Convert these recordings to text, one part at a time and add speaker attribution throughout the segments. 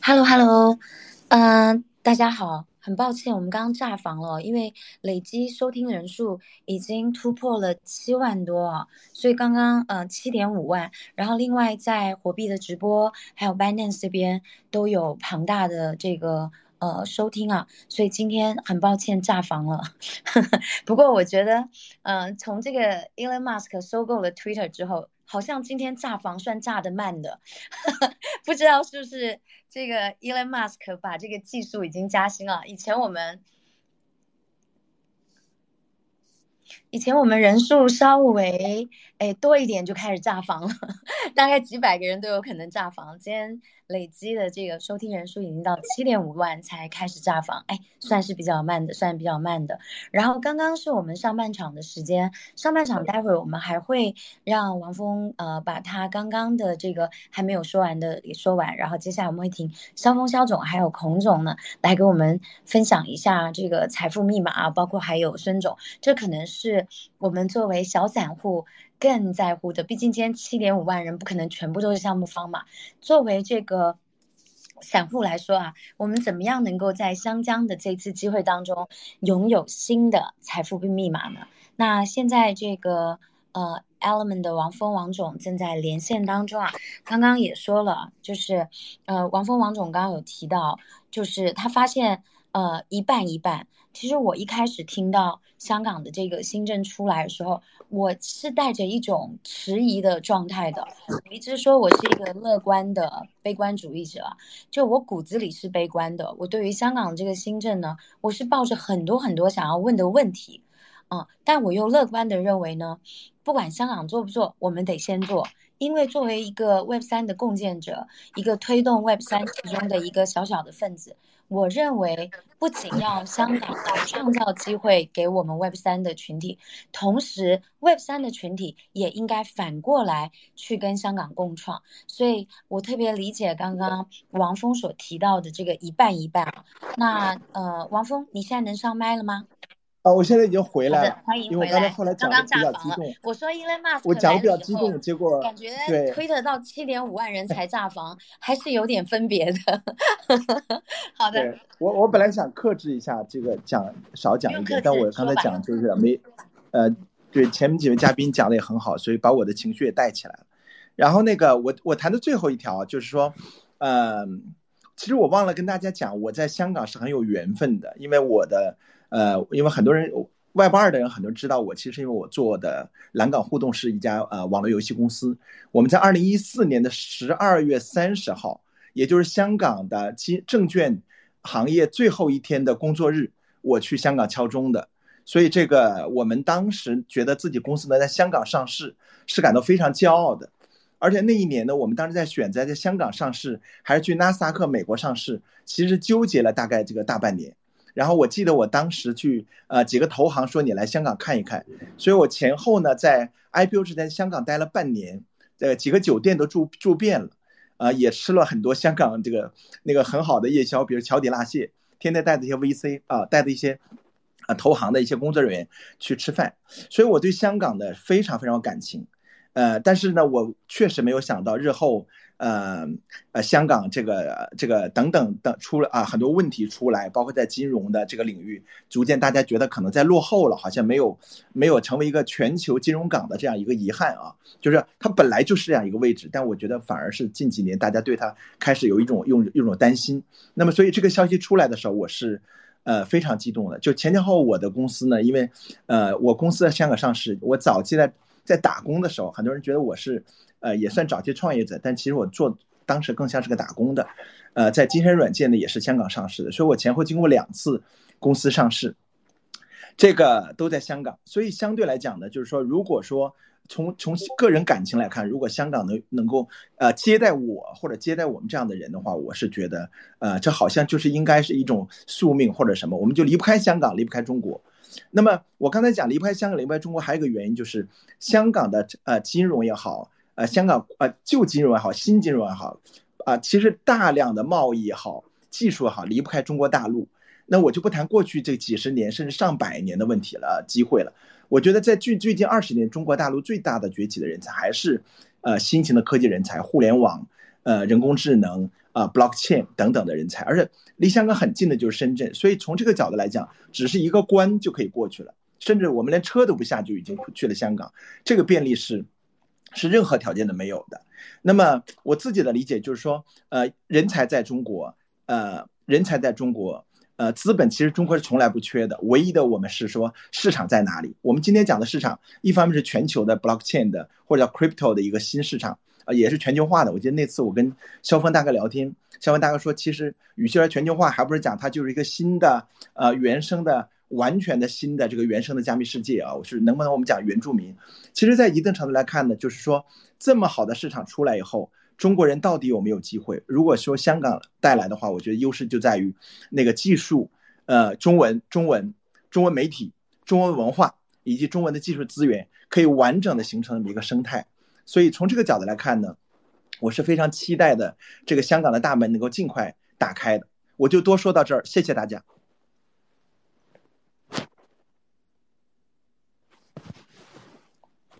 Speaker 1: Hello，Hello，嗯，大家好，很抱歉，我们刚刚炸房了，因为累积收听人数已经突破了七万多，所以刚刚呃七点五万，然后另外在火币的直播还有 Binance 这边都有庞大的这个呃收听啊，所以今天很抱歉炸房了。不过我觉得，嗯，从这个 Elon Musk 收购了 Twitter 之后。好像今天炸房算炸的慢的，不知道是不是这个 Elon Musk 把这个技术已经加薪了。以前我们。以前我们人数稍微哎多一点就开始炸房了，大概几百个人都有可能炸房。今天累积的这个收听人数已经到七点五万才开始炸房，哎，算是比较慢的，算比较慢的。然后刚刚是我们上半场的时间，上半场待会儿我们还会让王峰呃把他刚刚的这个还没有说完的也说完，然后接下来我们会请肖峰肖总还有孔总呢来给我们分享一下这个财富密码，包括还有孙总，这可能是。我们作为小散户更在乎的，毕竟今天七点五万人不可能全部都是项目方嘛。作为这个散户来说啊，我们怎么样能够在湘江的这次机会当中拥有新的财富密码呢？那现在这个呃，Element 的王峰王总正在连线当中啊。刚刚也说了，就是呃，王峰王总刚刚有提到，就是他发现。呃，一半一半。其实我一开始听到香港的这个新政出来的时候，我是带着一种迟疑的状态的。我一直说我是一个乐观的悲观主义者，就我骨子里是悲观的。我对于香港这个新政呢，我是抱着很多很多想要问的问题，嗯，但我又乐观的认为呢，不管香港做不做，我们得先做，因为作为一个 Web 三的共建者，一个推动 Web 三其中的一个小小的分子。我认为不仅要香港要创造机会给我们 Web 三的群体，同时 Web 三的群体也应该反过来去跟香港共创。所以我特别理解刚刚王峰所提到的这个一半一半。那呃，王峰，你现在能上麦了吗？
Speaker 2: 啊，我现在已经回来了，
Speaker 1: 欢迎
Speaker 2: 回来。刚
Speaker 1: 刚
Speaker 2: 炸房了。
Speaker 1: 我说 Elon Musk
Speaker 2: 我讲的比较激动，结果
Speaker 1: 感觉推特到七点五万人才炸房，还是有点分别的。好的，
Speaker 2: 我我本来想克制一下这个讲少讲一点，但我刚才讲就是没，呃，对前面几位嘉宾讲的也很好，所以把我的情绪也带起来了。然后那个我我谈的最后一条就是说，嗯，其实我忘了跟大家讲，我在香港是很有缘分的，因为我的。呃，因为很多人外八二的人很多人知道我，其实因为我做的蓝港互动是一家呃网络游戏公司。我们在二零一四年的十二月三十号，也就是香港的金证券行业最后一天的工作日，我去香港敲钟的。所以这个我们当时觉得自己公司能在香港上市，是感到非常骄傲的。而且那一年呢，我们当时在选择在香港上市还是去纳斯达克美国上市，其实纠结了大概这个大半年。然后我记得我当时去，呃，几个投行说你来香港看一看，所以我前后呢在 IPO 之前香港待了半年，呃，几个酒店都住住遍了，啊，也吃了很多香港这个那个很好的夜宵，比如桥底辣蟹，天天带着一些 VC 啊，带着一些，啊，投行的一些工作人员去吃饭，所以我对香港的非常非常有感情，呃，但是呢，我确实没有想到日后。呃呃，香港这个这个等等等出了啊很多问题出来，包括在金融的这个领域，逐渐大家觉得可能在落后了，好像没有没有成为一个全球金融港的这样一个遗憾啊，就是它本来就是这样一个位置，但我觉得反而是近几年大家对它开始有一种用一种担心。那么所以这个消息出来的时候，我是呃非常激动的。就前前后后我的公司呢，因为呃我公司在香港上市，我早期在在打工的时候，很多人觉得我是。呃，也算早期创业者，但其实我做当时更像是个打工的，呃，在金山软件呢也是香港上市的，所以我前后经过两次公司上市，这个都在香港，所以相对来讲呢，就是说，如果说从从个人感情来看，如果香港能能够呃接待我或者接待我们这样的人的话，我是觉得呃这好像就是应该是一种宿命或者什么，我们就离不开香港，离不开中国。那么我刚才讲离不开香港，离不开中国，还有一个原因就是香港的呃金融也好。呃，香港呃，旧金融也好，新金融也好，啊，其实大量的贸易也好，技术也好，离不开中国大陆。那我就不谈过去这几十年甚至上百年的问题了，机会了。我觉得在最最近二十年，中国大陆最大的崛起的人才还是，呃，新型的科技人才，互联网，呃，人工智能。啊，blockchain 等等的人才，而且离香港很近的就是深圳，所以从这个角度来讲，只是一个关就可以过去了，甚至我们连车都不下就已经去了香港，这个便利是是任何条件都没有的。那么我自己的理解就是说，呃，人才在中国，呃，人才在中国，呃，资本其实中国是从来不缺的，唯一的我们是说市场在哪里。我们今天讲的市场，一方面是全球的 blockchain 的或者叫 crypto 的一个新市场。也是全球化的。我记得那次我跟肖峰大哥聊天，肖峰大哥说，其实与其说全球化，还不是讲它就是一个新的呃原生的、完全的新的这个原生的加密世界啊。我是能不能我们讲原住民？其实，在一定程度来看呢，就是说这么好的市场出来以后，中国人到底有没有机会？如果说香港带来的话，我觉得优势就在于那个技术，呃，中文、中文、中文媒体、中文文化以及中文的技术资源，可以完整的形成一个生态。所以从这个角度来看呢，我是非常期待的，这个香港的大门能够尽快打开的。我就多说到这儿，谢谢大家。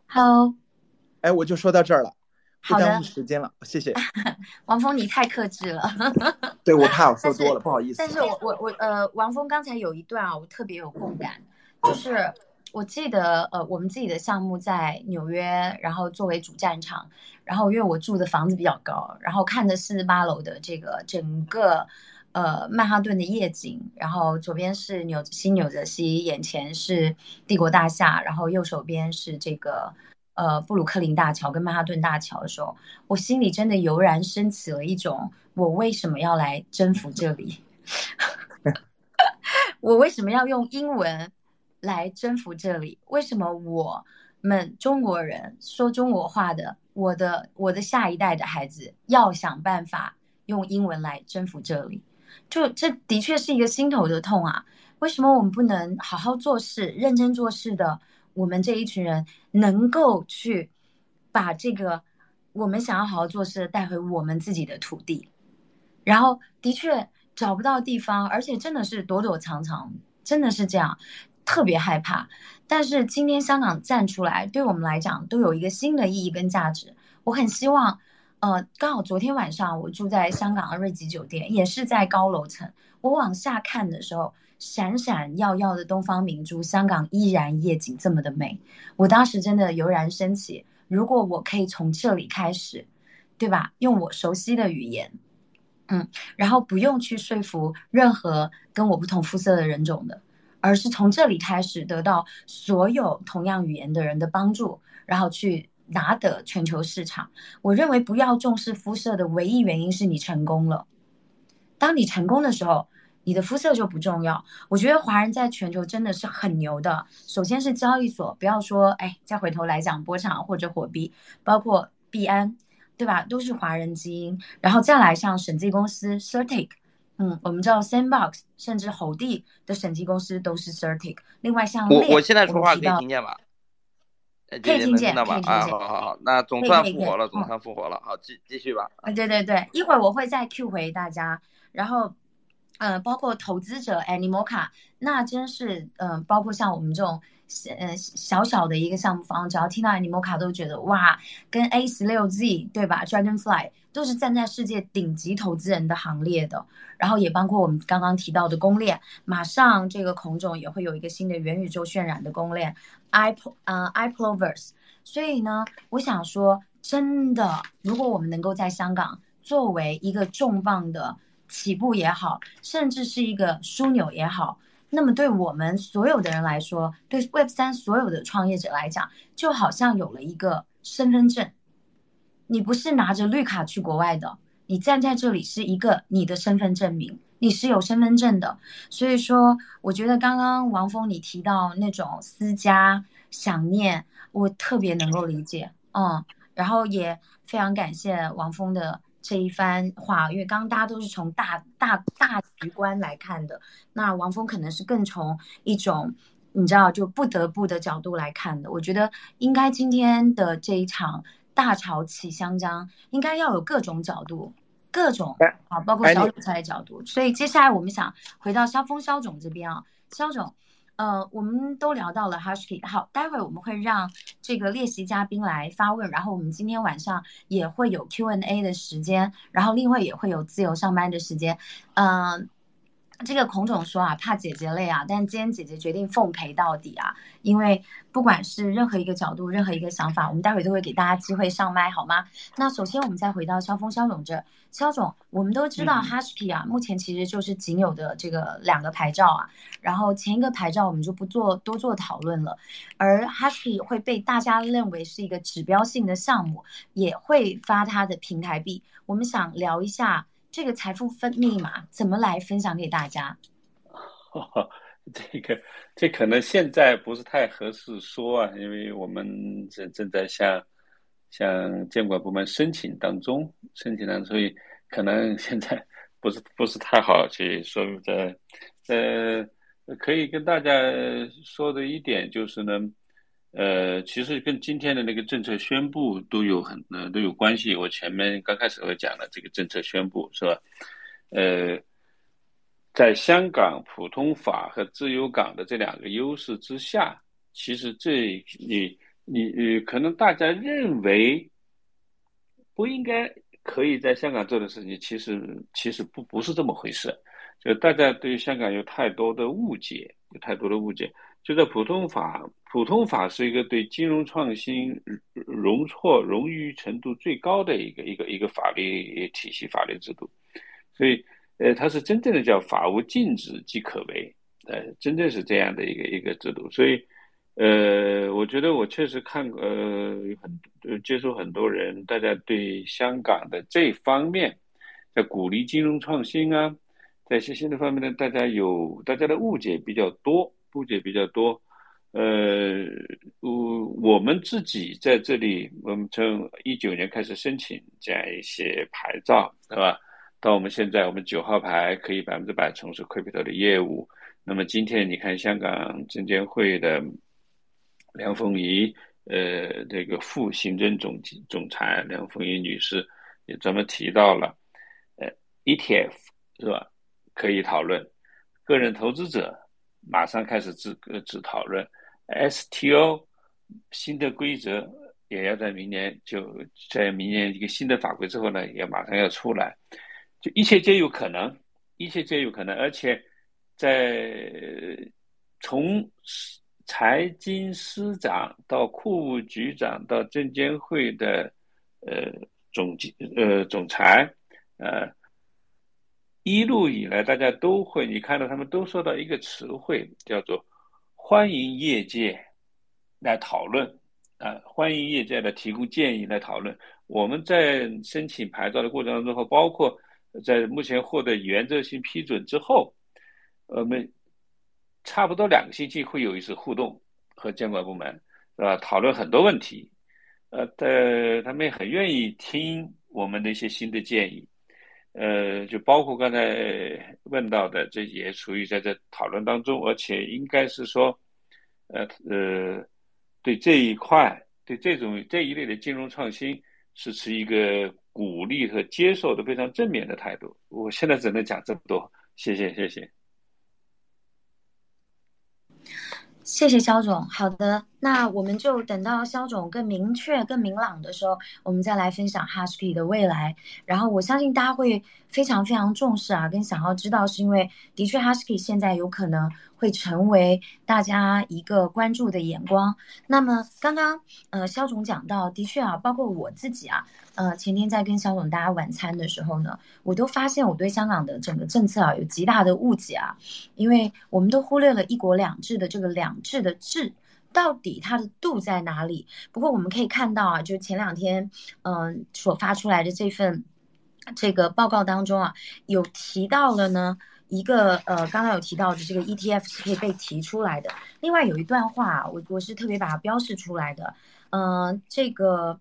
Speaker 1: 好，
Speaker 2: 哎，我就说到这儿了，
Speaker 1: 不
Speaker 2: 耽误时间了，谢谢。
Speaker 1: 王峰，你太克制了。
Speaker 2: 对我怕我 说多了，不好意思。
Speaker 1: 但是我我我呃，王峰刚才有一段啊，我特别有共感，就是。我记得，呃，我们自己的项目在纽约，然后作为主战场，然后因为我住的房子比较高，然后看着四十八楼的这个整个，呃，曼哈顿的夜景，然后左边是纽新纽泽西，眼前是帝国大厦，然后右手边是这个，呃，布鲁克林大桥跟曼哈顿大桥的时候，我心里真的油然升起了一种，我为什么要来征服这里？我为什么要用英文？来征服这里？为什么我们中国人说中国话的，我的我的下一代的孩子要想办法用英文来征服这里？就这的确是一个心头的痛啊！为什么我们不能好好做事、认真做事的？我们这一群人能够去把这个我们想要好好做事带回我们自己的土地，然后的确找不到地方，而且真的是躲躲藏藏，真的是这样。特别害怕，但是今天香港站出来，对我们来讲都有一个新的意义跟价值。我很希望，呃，刚好昨天晚上我住在香港的瑞吉酒店，也是在高楼层。我往下看的时候，闪闪耀耀的东方明珠，香港依然夜景这么的美。我当时真的油然升起，如果我可以从这里开始，对吧？用我熟悉的语言，嗯，然后不用去说服任何跟我不同肤色的人种的。而是从这里开始得到所有同样语言的人的帮助，然后去拿得全球市场。我认为不要重视肤色的唯一原因是你成功了。当你成功的时候，你的肤色就不重要。我觉得华人在全球真的是很牛的。首先是交易所，不要说哎，再回头来讲波场或者火币，包括币安，对吧？都是华人基因。然后再来像审计公司 Certic。嗯，我们知道 Sandbox，甚至猴帝的审计公司都是 Certic。另外，像
Speaker 3: 我我现在说话可以听见吗？
Speaker 1: 可以听见，
Speaker 3: 可以听见。啊，好好好，那总算复活了，总算复活了。好，继继续吧。
Speaker 1: 啊，对对对，一会儿我会再 Q 回大家。然后，嗯，包括投资者 Animoca，那真是，嗯，包括像我们这种。呃，小小的一个项目方，只要听到尼摩卡，都觉得哇，跟 A 十六 Z 对吧？Dragonfly 都是站在世界顶级投资人的行列的。然后也包括我们刚刚提到的公链，马上这个孔总也会有一个新的元宇宙渲染的公链，i 呃 i p l o v e r s e 所以呢，我想说，真的，如果我们能够在香港作为一个重磅的起步也好，甚至是一个枢纽也好。那么，对我们所有的人来说，对 Web 三所有的创业者来讲，就好像有了一个身份证。你不是拿着绿卡去国外的，你站在这里是一个你的身份证明，你是有身份证的。所以说，我觉得刚刚王峰你提到那种私家想念，我特别能够理解。嗯，然后也非常感谢王峰的。这一番话，因为刚刚大家都是从大大大局观来看的，那王峰可能是更从一种你知道就不得不的角度来看的。我觉得应该今天的这一场大潮起香江，应该要有各种角度，各种啊，包括小韭菜的角度。所以接下来我们想回到肖峰肖总这边啊，肖总，呃，我们都聊到了 Husky，好，待会儿我们会让这个练习嘉宾来发问，然后我们今天晚上也会有 Q&A 的时间，然后另外也会有自由上班的时间，嗯。这个孔总说啊，怕姐姐累啊，但今天姐姐决定奉陪到底啊，因为不管是任何一个角度，任何一个想法，我们待会都会给大家机会上麦，好吗？那首先我们再回到肖峰肖总这，肖总，我们都知道 Husky 啊，目前其实就是仅有的这个两个牌照啊，然后前一个牌照我们就不做多做讨论了，而 Husky 会被大家认为是一个指标性的项目，也会发它的平台币，我们想聊一下。这个财富分密码怎么来分享给大家？
Speaker 4: 这个这可能现在不是太合适说啊，因为我们正正在向向监管部门申请当中，申请当中，所以可能 现在不是不是太好去说的。呃，可以跟大家说的一点就是呢。呃，其实跟今天的那个政策宣布都有很呃都有关系。我前面刚开始我讲了这个政策宣布是吧？呃，在香港普通法和自由港的这两个优势之下，其实这你你你可能大家认为不应该可以在香港做的事情，其实其实不不是这么回事。就大家对香港有太多的误解，有太多的误解。就在普通法，普通法是一个对金融创新容错容易程度最高的一个一个一个法律体系、法律制度，所以，呃，它是真正的叫法无禁止即可为，呃，真正是这样的一个一个制度。所以，呃，我觉得我确实看，呃，很接触很多人，大家对香港的这方面，在鼓励金融创新啊，在一些新的方面呢，大家有大家的误解比较多。误解比较多，呃，我我们自己在这里，我们从一九年开始申请这样一些牌照，对吧？到我们现在，我们九号牌可以百分之百从事 crypto 的业务。那么今天你看，香港证监会的梁凤仪，呃，这个副行政总总裁梁凤仪女士也专门提到了，呃，ETF 是吧？可以讨论个人投资者。马上开始自自讨论，STO 新的规则也要在明年就在明年一个新的法规之后呢，也马上要出来，就一切皆有可能，一切皆有可能，而且在从财经司长到库务局长到证监会的呃总经呃总裁呃。一路以来，大家都会，你看到他们都说到一个词汇，叫做“欢迎业界来讨论”，啊，欢迎业界来提供建议来讨论。我们在申请牌照的过程当中，和包括在目前获得原则性批准之后，我们差不多两个星期会有一次互动和监管部门，是吧？讨论很多问题，呃，的他们也很愿意听我们的一些新的建议。呃，就包括刚才问到的，这也属于在这讨论当中，而且应该是说，呃呃，对这一块，对这种这一类的金融创新，是持一个鼓励和接受的非常正面的态度。我现在只能讲这么多，谢谢谢谢。
Speaker 1: 谢谢肖总，好的，那我们就等到肖总更明确、更明朗的时候，我们再来分享 Husky 的未来。然后我相信大家会非常非常重视啊，跟想要知道，是因为的确 Husky 现在有可能。会成为大家一个关注的眼光。那么刚刚呃肖总讲到，的确啊，包括我自己啊，呃前天在跟肖总大家晚餐的时候呢，我都发现我对香港的整个政策啊有极大的误解啊，因为我们都忽略了一国两制的这个两制的制到底它的度在哪里。不过我们可以看到啊，就前两天嗯所发出来的这份这个报告当中啊，有提到了呢。一个呃，刚刚有提到的这个 ETF 是可以被提出来的。另外有一段话，我我是特别把它标示出来的。嗯，这个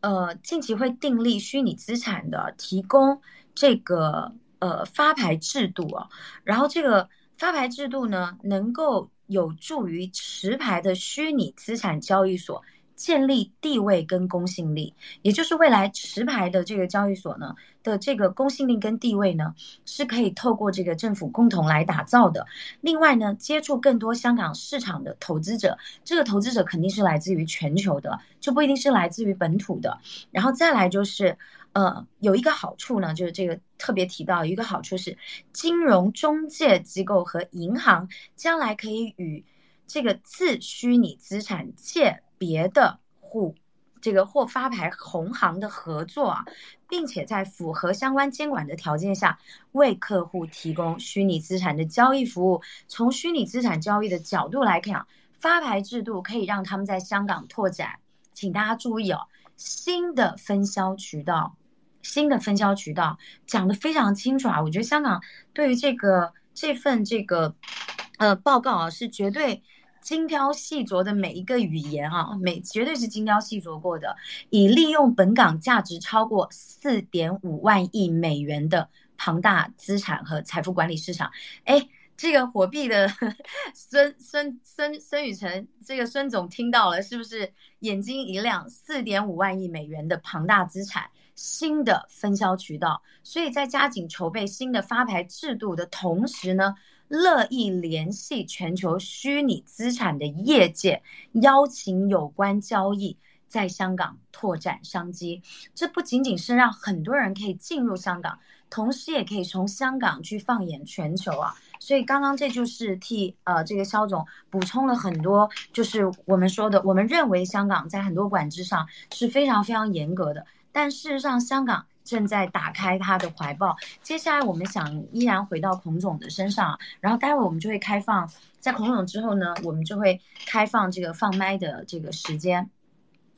Speaker 1: 呃，近期会订立虚拟资产的提供这个呃发牌制度啊。然后这个发牌制度呢，能够有助于持牌的虚拟资产交易所建立地位跟公信力，也就是未来持牌的这个交易所呢的这个公信力跟地位呢，是可以透过这个政府共同来打造的。另外呢，接触更多香港市场的投资者，这个投资者肯定是来自于全球的，就不一定是来自于本土的。然后再来就是，呃，有一个好处呢，就是这个特别提到一个好处是，金融中介机构和银行将来可以与这个自虚拟资产借。别的户这个或发牌同行的合作啊，并且在符合相关监管的条件下，为客户提供虚拟资产的交易服务。从虚拟资产交易的角度来看，发牌制度可以让他们在香港拓展。请大家注意哦，新的分销渠道，新的分销渠道讲的非常清楚啊。我觉得香港对于这个这份这个呃报告啊，是绝对。精挑细琢的每一个语言啊，每绝对是精雕细琢过的，以利用本港价值超过四点五万亿美元的庞大资产和财富管理市场。哎，这个火币的 孙孙孙孙宇晨，这个孙总听到了是不是眼睛一亮？四点五万亿美元的庞大资产，新的分销渠道，所以在加紧筹备新的发牌制度的同时呢？乐意联系全球虚拟资产的业界，邀请有关交易在香港拓展商机。这不仅仅是让很多人可以进入香港，同时也可以从香港去放眼全球啊！所以刚刚这就是替呃这个肖总补充了很多，就是我们说的，我们认为香港在很多管制上是非常非常严格的，但事实上香港。正在打开他的怀抱。接下来，我们想依然回到孔总的身上，然后待会我们就会开放，在孔总之后呢，我们就会开放这个放麦的这个时间。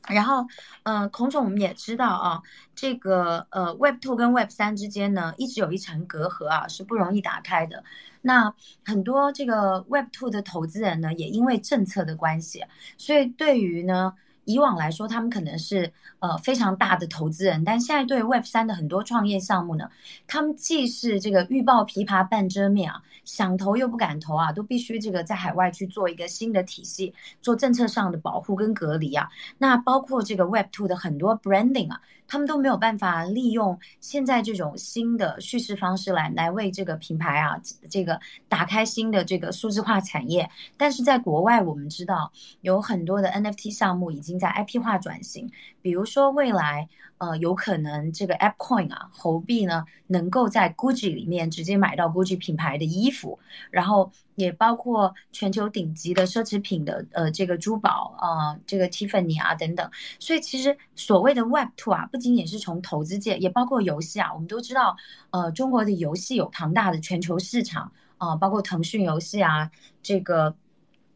Speaker 1: 然后，嗯，孔总，我们也知道啊，这个呃，Web Two 跟 Web 三之间呢，一直有一层隔阂啊，是不容易打开的。那很多这个 Web Two 的投资人呢，也因为政策的关系，所以对于呢。以往来说，他们可能是呃非常大的投资人，但现在对 Web 三的很多创业项目呢，他们既是这个欲报琵琶半遮面啊，想投又不敢投啊，都必须这个在海外去做一个新的体系，做政策上的保护跟隔离啊。那包括这个 Web two 的很多 branding 啊。他们都没有办法利用现在这种新的叙事方式来来为这个品牌啊，这个打开新的这个数字化产业。但是在国外，我们知道有很多的 NFT 项目已经在 IP 化转型，比如说未来。呃，有可能这个 App Coin 啊，猴币呢，能够在 Gucci 里面直接买到 Gucci 品牌的衣服，然后也包括全球顶级的奢侈品的呃这个珠宝啊，这个 Tiffany 啊等等。所以其实所谓的 Web Two 啊，不仅仅是从投资界，也包括游戏啊。我们都知道，呃，中国的游戏有庞大的全球市场啊，包括腾讯游戏啊，这个。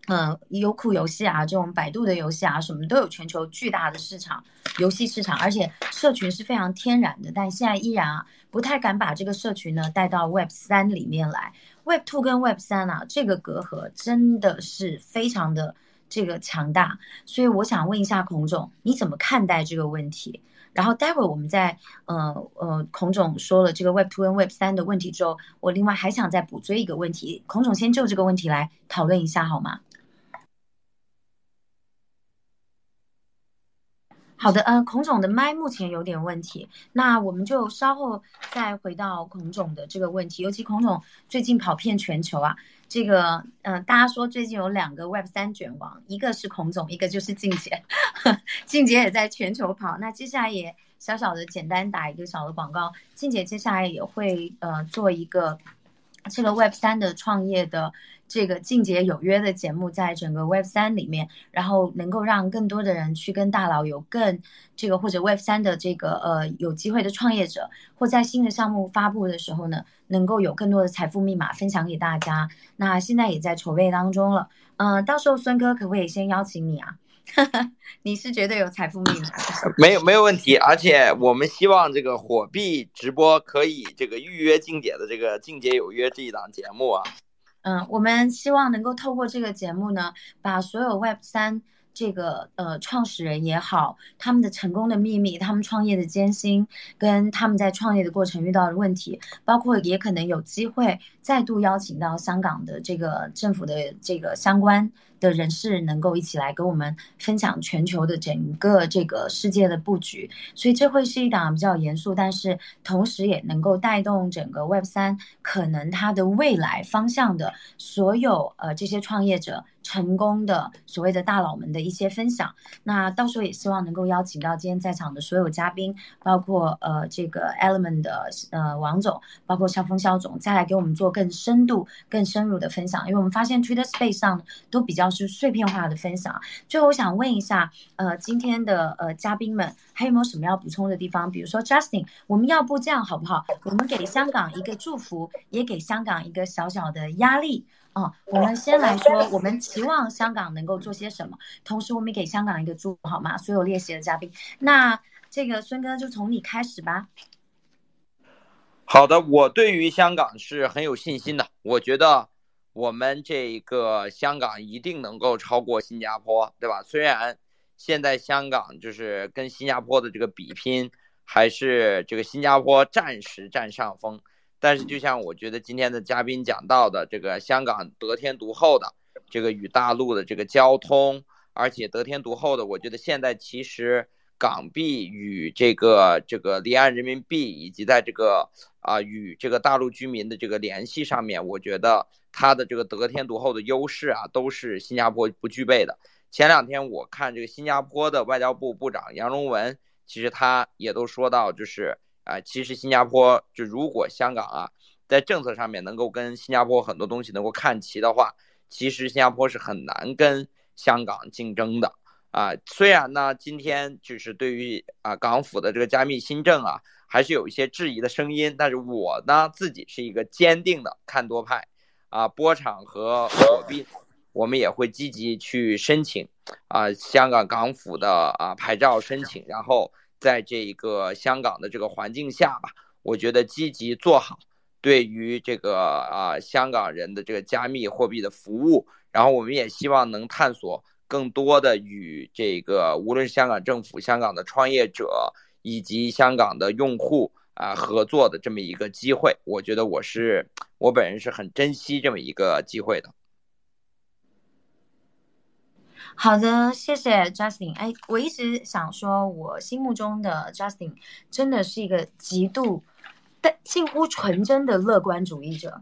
Speaker 1: 嗯，优酷游戏啊，这种百度的游戏啊，什么都有全球巨大的市场，游戏市场，而且社群是非常天然的。但现在依然啊，不太敢把这个社群呢带到 Web 三里面来。Web two 跟 Web 三啊，这个隔阂真的是非常的这个强大。所以我想问一下孔总，你怎么看待这个问题？然后待会儿我们在呃呃孔总说了这个 Web two 跟 Web 三的问题之后，我另外还想再补追一个问题，孔总先就这个问题来讨论一下好吗？好的，呃，孔总的麦目前有点问题，那我们就稍后再回到孔总的这个问题。尤其孔总最近跑遍全球啊，这个，嗯，大家说最近有两个 Web 三卷王，一个是孔总，一个就是静姐，静姐也在全球跑。那接下来也小小的简单打一个小的广告，静姐接下来也会呃做一个这个 Web 三的创业的。这个静姐有约的节目，在整个 Web 三里面，然后能够让更多的人去跟大佬有更这个或者 Web 三的这个呃有机会的创业者，或在新的项目发布的时候呢，能够有更多的财富密码分享给大家。那现在也在筹备当中了，嗯，到时候孙哥可不可以先邀请你啊？你是绝对有财富密码，
Speaker 3: 没有没有问题。而且我们希望这个火币直播可以这个预约静姐的这个静姐有约这一档节目啊。
Speaker 1: 嗯，我们希望能够透过这个节目呢，把所有 Web 三这个呃创始人也好，他们的成功的秘密，他们创业的艰辛，跟他们在创业的过程遇到的问题，包括也可能有机会再度邀请到香港的这个政府的这个相关。的人士能够一起来跟我们分享全球的整个这个世界的布局，所以这会是一档比较严肃，但是同时也能够带动整个 Web 三可能它的未来方向的所有呃这些创业者。成功的所谓的大佬们的一些分享，那到时候也希望能够邀请到今天在场的所有嘉宾，包括呃这个 Element 的呃王总，包括肖峰肖总，再来给我们做更深度、更深入的分享。因为我们发现 Twitter Space 上都比较是碎片化的分享。最后我想问一下，呃今天的呃嘉宾们还有没有什么要补充的地方？比如说 Justin，我们要不这样好不好？我们给香港一个祝福，也给香港一个小小的压力。哦，我们先来说，我们期望香港能够做些什么，同时我们给香港一个祝福，好吗？所有列席的嘉宾，那这个孙哥就从你开始吧。
Speaker 3: 好的，我对于香港是很有信心的，我觉得我们这个香港一定能够超过新加坡，对吧？虽然现在香港就是跟新加坡的这个比拼，还是这个新加坡暂时占上风。但是，就像我觉得今天的嘉宾讲到的，这个香港得天独厚的这个与大陆的这个交通，而且得天独厚的，我觉得现在其实港币与这个这个离岸人民币，以及在这个啊与这个大陆居民的这个联系上面，我觉得它的这个得天独厚的优势啊，都是新加坡不具备的。前两天我看这个新加坡的外交部部长杨荣文，其实他也都说到，就是。啊，其实新加坡就如果香港啊，在政策上面能够跟新加坡很多东西能够看齐的话，其实新加坡是很难跟香港竞争的啊。虽然呢，今天就是对于啊港府的这个加密新政啊，还是有一些质疑的声音，但是我呢自己是一个坚定的看多派啊。波场和火币，我们也会积极去申请啊香港港府的啊牌照申请，然后。在这一个香港的这个环境下吧，我觉得积极做好对于这个啊香港人的这个加密货币的服务，然后我们也希望能探索更多的与这个无论是香港政府、香港的创业者以及香港的用户啊合作的这么一个机会。我觉得我是我本人是很珍惜这么一个机会的。
Speaker 1: 好的，谢谢 Justin。哎，我一直想说，我心目中的 Justin 真的是一个极度但近乎纯真的乐观主义者，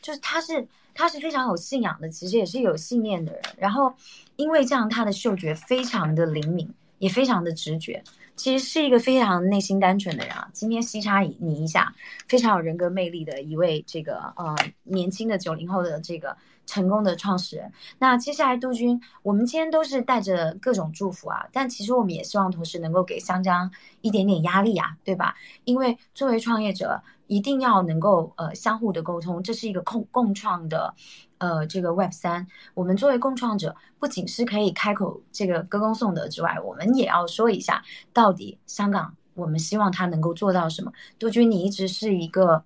Speaker 1: 就是他是他是非常有信仰的，其实也是有信念的人。然后因为这样，他的嗅觉非常的灵敏，也非常的直觉，其实是一个非常内心单纯的人啊。今天西插你一下，非常有人格魅力的一位这个呃年轻的九零后的这个。成功的创始人。那接下来杜军，我们今天都是带着各种祝福啊，但其实我们也希望同时能够给香江一点点压力啊，对吧？因为作为创业者，一定要能够呃相互的沟通，这是一个共共创的，呃这个 Web 三。我们作为共创者，不仅是可以开口这个歌功颂德之外，我们也要说一下，到底香港我们希望它能够做到什么。杜军，你一直是一个。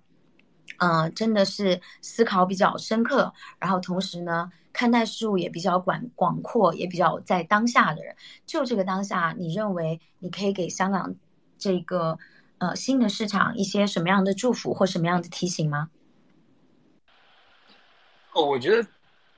Speaker 1: 嗯，真的是思考比较深刻，然后同时呢，看待事物也比较广广阔，也比较在当下的人。就这个当下，你认为你可以给香港这个呃新的市场一些什么样的祝福或什么样的提醒吗？
Speaker 5: 哦，我觉得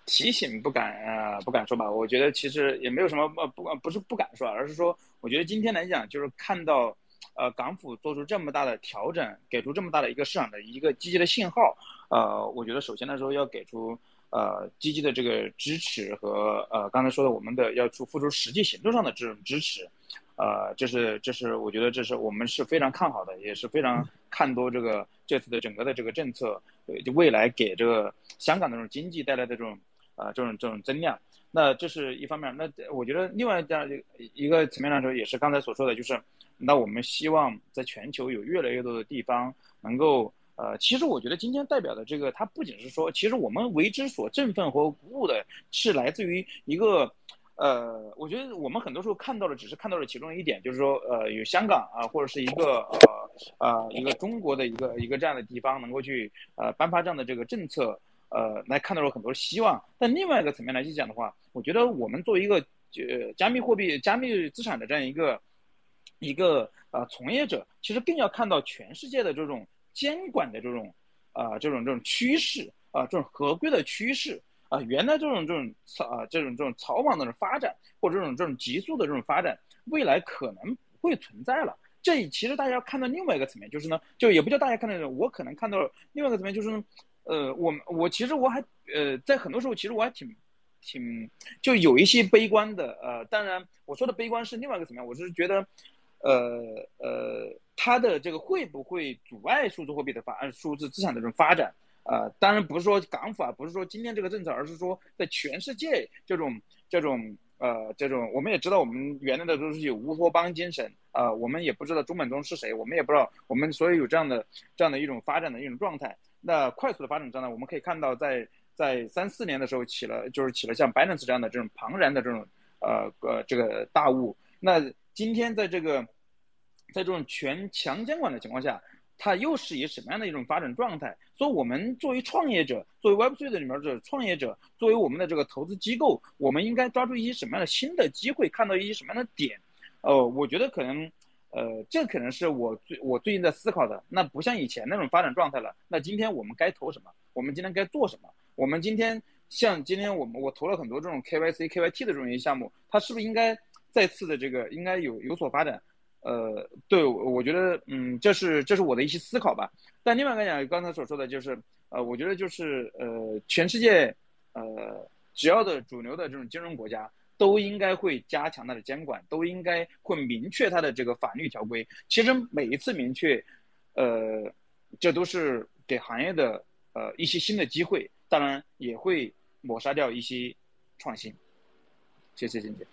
Speaker 5: 提醒不敢啊，不敢说吧。我觉得其实也没有什么不不不是不敢说，而是说，我觉得今天来讲，就是看到。呃，港府做出这么大的调整，给出这么大的一个市场的一个积极的信号，呃，我觉得首先来说要给出呃积极的这个支持和呃刚才说的我们的要出付出实际行动上的这种支持，呃，这是这是我觉得这是我们是非常看好的，也是非常看多这个这次的整个的这个政策，就未来给这个香港的这种经济带来的这种呃这种这种增量。那这是一方面，那我觉得另外这样一个层面来说，也是刚才所说的，就是，那我们希望在全球有越来越多的地方能够，呃，其实我觉得今天代表的这个，它不仅是说，其实我们为之所振奋和鼓舞的是来自于一个，呃，我觉得我们很多时候看到的只是看到了其中一点，就是说，呃，有香港啊，或者是一个呃呃一个中国的一个一个这样的地方能够去呃颁发这样的这个政策。呃，来看到了很多希望，但另外一个层面来去讲的话，我觉得我们作为一个就加密货币、加密资产的这样一个一个呃从业者，其实更要看到全世界的这种监管的这种啊这种这种趋势啊这种合规的趋势啊，原来这种这种草啊这种这种草莽的这种发展或者这种这种急速的这种发展，未来可能会存在了。这其实大家要看到另外一个层面，就是呢，就也不叫大家看到，我可能看到另外一个层面，就是呢，呃，我我其实我还呃在很多时候，其实我还挺。挺就有一些悲观的，呃，当然我说的悲观是另外一个怎么样？我是觉得，呃呃，它的这个会不会阻碍数字货币的发，数字资产的这种发展？呃，当然不是说港府啊，不是说今天这个政策，而是说在全世界这种这种呃这种，我们也知道我们原来的都是有乌托邦精神，呃，我们也不知道中本聪是谁，我们也不知道我们所以有这样的这样的一种发展的一种状态。那快速的发展状态，我们可以看到在。在三四年的时候起了，就是起了像 Binance 这样的这种庞然的这种呃呃这个大雾。那今天在这个在这种全强监管的情况下，它又是以什么样的一种发展状态？所以，我们作为创业者，作为 Web3 的里面的创业者，作为我们的这个投资机构，我们应该抓住一些什么样的新的机会，看到一些什么样的点？呃，我觉得可能呃这可能是我最我最近在思考的。那不像以前那种发展状态了。那今天我们该投什么？我们今天该做什么？我们今天像今天我们我投了很多这种 KYC、KYT 的这种一些项目，它是不是应该再次的这个应该有有所发展？呃，对，我觉得嗯，这是这是我的一些思考吧。但另外来讲，刚才所说的就是呃，我觉得就是呃，全世界呃，只要的主流的这种金融国家都应该会加强它的监管，都应该会明确它的这个法律条规。其实每一次明确，呃，这都是给行业的呃一些新的机会。当然也会抹杀掉一些创新。谢谢金姐。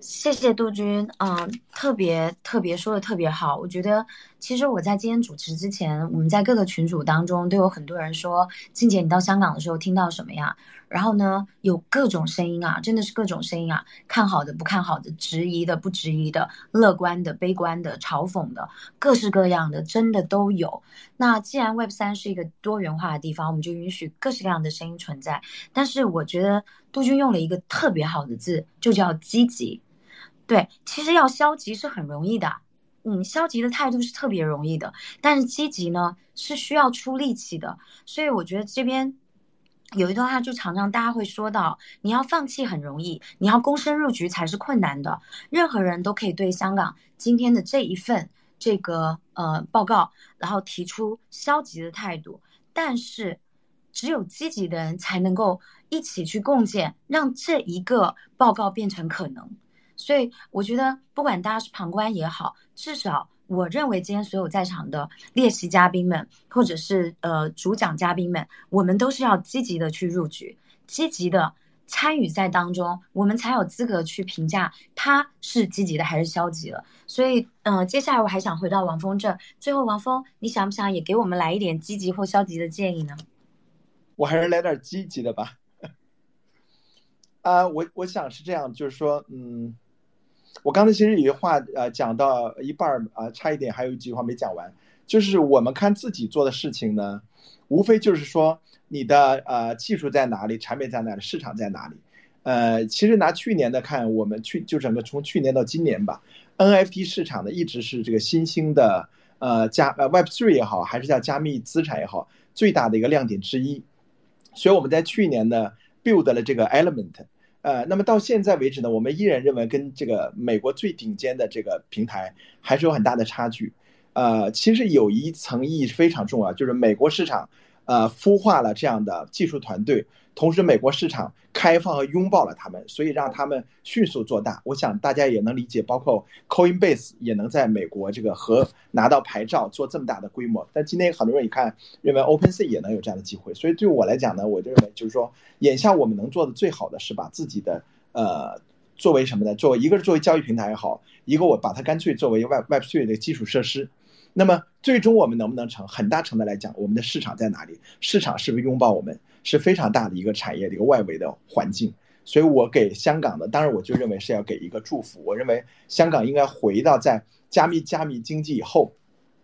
Speaker 1: 谢谢杜军，嗯，特别特别说的特别好。我觉得，其实我在今天主持之前，我们在各个群组当中都有很多人说，静姐你到香港的时候听到什么呀？然后呢，有各种声音啊，真的是各种声音啊，看好的、不看好的、质疑的、不质疑的、乐观的、悲观的、嘲讽的，各式各样的，真的都有。那既然 Web 三是一个多元化的地方，我们就允许各式各样的声音存在。但是我觉得杜军用了一个特别好的字，就叫积极。对，其实要消极是很容易的，嗯，消极的态度是特别容易的，但是积极呢是需要出力气的，所以我觉得这边有一段话就常常大家会说到，你要放弃很容易，你要躬身入局才是困难的。任何人都可以对香港今天的这一份这个呃报告，然后提出消极的态度，但是只有积极的人才能够一起去共建，让这一个报告变成可能。所以我觉得，不管大家是旁观也好，至少我认为今天所有在场的练习嘉宾们，或者是呃主讲嘉宾们，我们都是要积极的去入局，积极的参与在当中，我们才有资格去评价他是积极的还是消极的。所以，嗯，接下来我还想回到王峰这，最后王峰，你想不想也给我们来一点积极或消极的建议呢？
Speaker 2: 我还是来点积极的吧。啊，我我想是这样，就是说，嗯。我刚才其实有一句话，呃，讲到一半儿啊，差一点还有一句话没讲完，就是我们看自己做的事情呢，无非就是说你的呃技术在哪里，产品在哪里，市场在哪里。呃，其实拿去年的看，我们去就整个从去年到今年吧，NFT 市场呢一直是这个新兴的呃加呃 Web3 也好，还是叫加密资产也好，最大的一个亮点之一。所以我们在去年呢 build 了这个 Element。呃，那么到现在为止呢，我们依然认为跟这个美国最顶尖的这个平台还是有很大的差距。呃，其实有一层意义非常重要，就是美国市场。呃，孵化了这样的技术团队，同时美国市场开放和拥抱了他们，所以让他们迅速做大。我想大家也能理解，包括 Coinbase 也能在美国这个和拿到牌照做这么大的规模。但今天很多人一看，认为 OpenSea 也能有这样的机会。所以对我来讲呢，我就认为就是说，眼下我们能做的最好的是把自己的呃作为什么呢？作为一个是作为交易平台也好，一个我把它干脆作为 Web Web3 的基础设施。那么最终我们能不能成？很大程度来讲，我们的市场在哪里？市场是不是拥抱我们？是非常大的一个产业的一个外围的环境。所以我给香港的，当然我就认为是要给一个祝福。我认为香港应该回到在加密加密经济以后，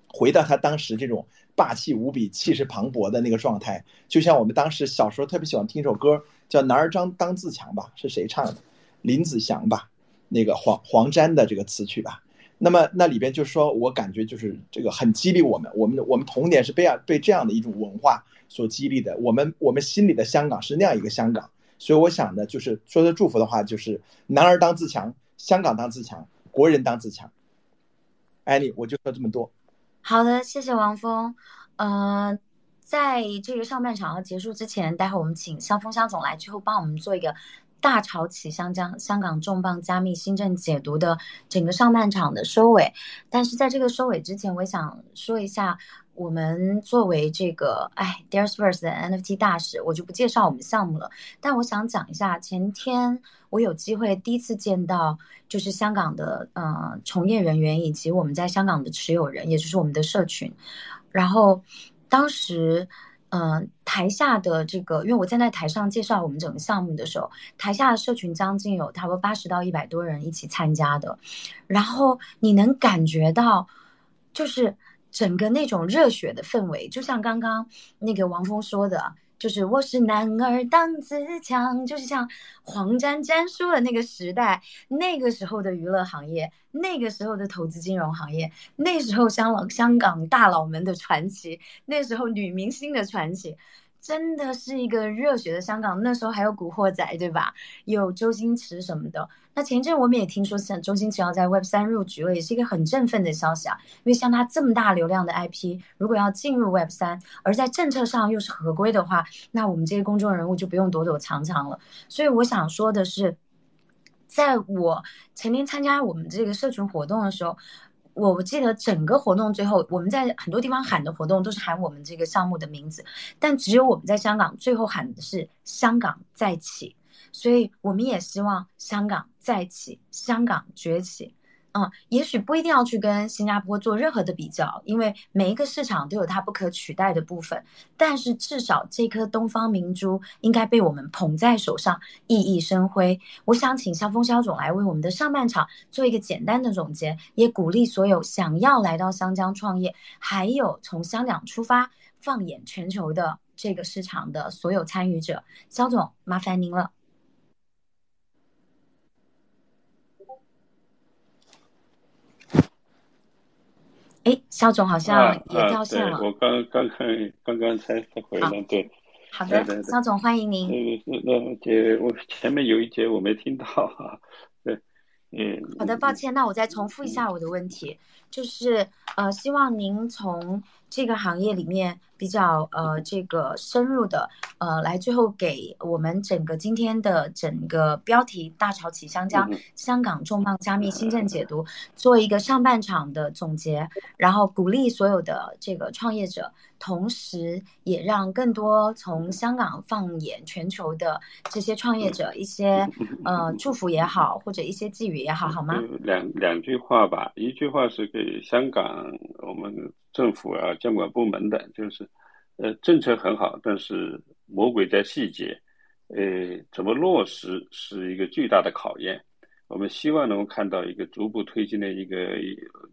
Speaker 2: 回到他当时这种霸气无比、气势磅礴的那个状态。就像我们当时小时候特别喜欢听一首歌，叫《男儿当当自强》吧，是谁唱的？林子祥吧，那个黄黄沾的这个词曲吧。那么那里边就说我感觉就是这个很激励我们，我们我们童年是被啊被这样的一种文化所激励的。我们我们心里的香港是那样一个香港，所以我想呢，就是说的祝福的话，就是男儿当自强，香港当自强，国人当自强。艾丽，我就说这么多。
Speaker 1: 好的，谢谢王峰。呃，在这个上半场结束之前，待会儿我们请肖峰肖总来最后帮我们做一个。大潮起，香江香港重磅加密新政解读的整个上半场的收尾，但是在这个收尾之前，我想说一下，我们作为这个哎 d a r e s f i r s 的 NFT 大使，我就不介绍我们项目了。但我想讲一下，前天我有机会第一次见到，就是香港的呃从业人员以及我们在香港的持有人，也就是我们的社群，然后当时。嗯，台下的这个，因为我站在台上介绍我们整个项目的时候，台下的社群将近有差不多八十到一百多人一起参加的，然后你能感觉到，就是整个那种热血的氛围，就像刚刚那个王峰说的。就是我是男儿当自强，就是像黄沾沾输的那个时代，那个时候的娱乐行业，那个时候的投资金融行业，那时候香港香港大佬们的传奇，那时候女明星的传奇。真的是一个热血的香港，那时候还有古惑仔，对吧？有周星驰什么的。那前阵我们也听说，像周星驰要在 Web 三入局了，也是一个很振奋的消息啊。因为像他这么大流量的 IP，如果要进入 Web 三，而在政策上又是合规的话，那我们这些公众人物就不用躲躲藏藏了。所以我想说的是，在我前天参加我们这个社群活动的时候。我我记得整个活动最后，我们在很多地方喊的活动都是喊我们这个项目的名字，但只有我们在香港最后喊的是“香港再起”，所以我们也希望香港再起，香港崛起。嗯，也许不一定要去跟新加坡做任何的比较，因为每一个市场都有它不可取代的部分。但是至少这颗东方明珠应该被我们捧在手上，熠熠生辉。我想请肖峰肖总来为我们的上半场做一个简单的总结，也鼓励所有想要来到香江创业，还有从香港出发放眼全球的这个市场的所有参与者。肖总，麻烦您了。哎，肖总好像也掉线了。
Speaker 4: 我刚刚看，刚刚才才回来。对，
Speaker 1: 好的，肖总欢迎您。
Speaker 4: 那那姐我前面有一节我没听到啊。对，嗯。
Speaker 1: 好的，抱歉，那我再重复一下我的问题，就是呃，希望您从。这个行业里面比较呃这个深入的呃来最后给我们整个今天的整个标题“大潮起香江，香港重磅加密新政解读”做一个上半场的总结，然后鼓励所有的这个创业者，同时也让更多从香港放眼全球的这些创业者一些呃祝福也好，或者一些寄语也好，好吗？
Speaker 4: 两两句话吧，一句话是给香港我们。政府啊，监管部门的，就是，呃，政策很好，但是魔鬼在细节，呃，怎么落实是一个巨大的考验。我们希望能够看到一个逐步推进的一个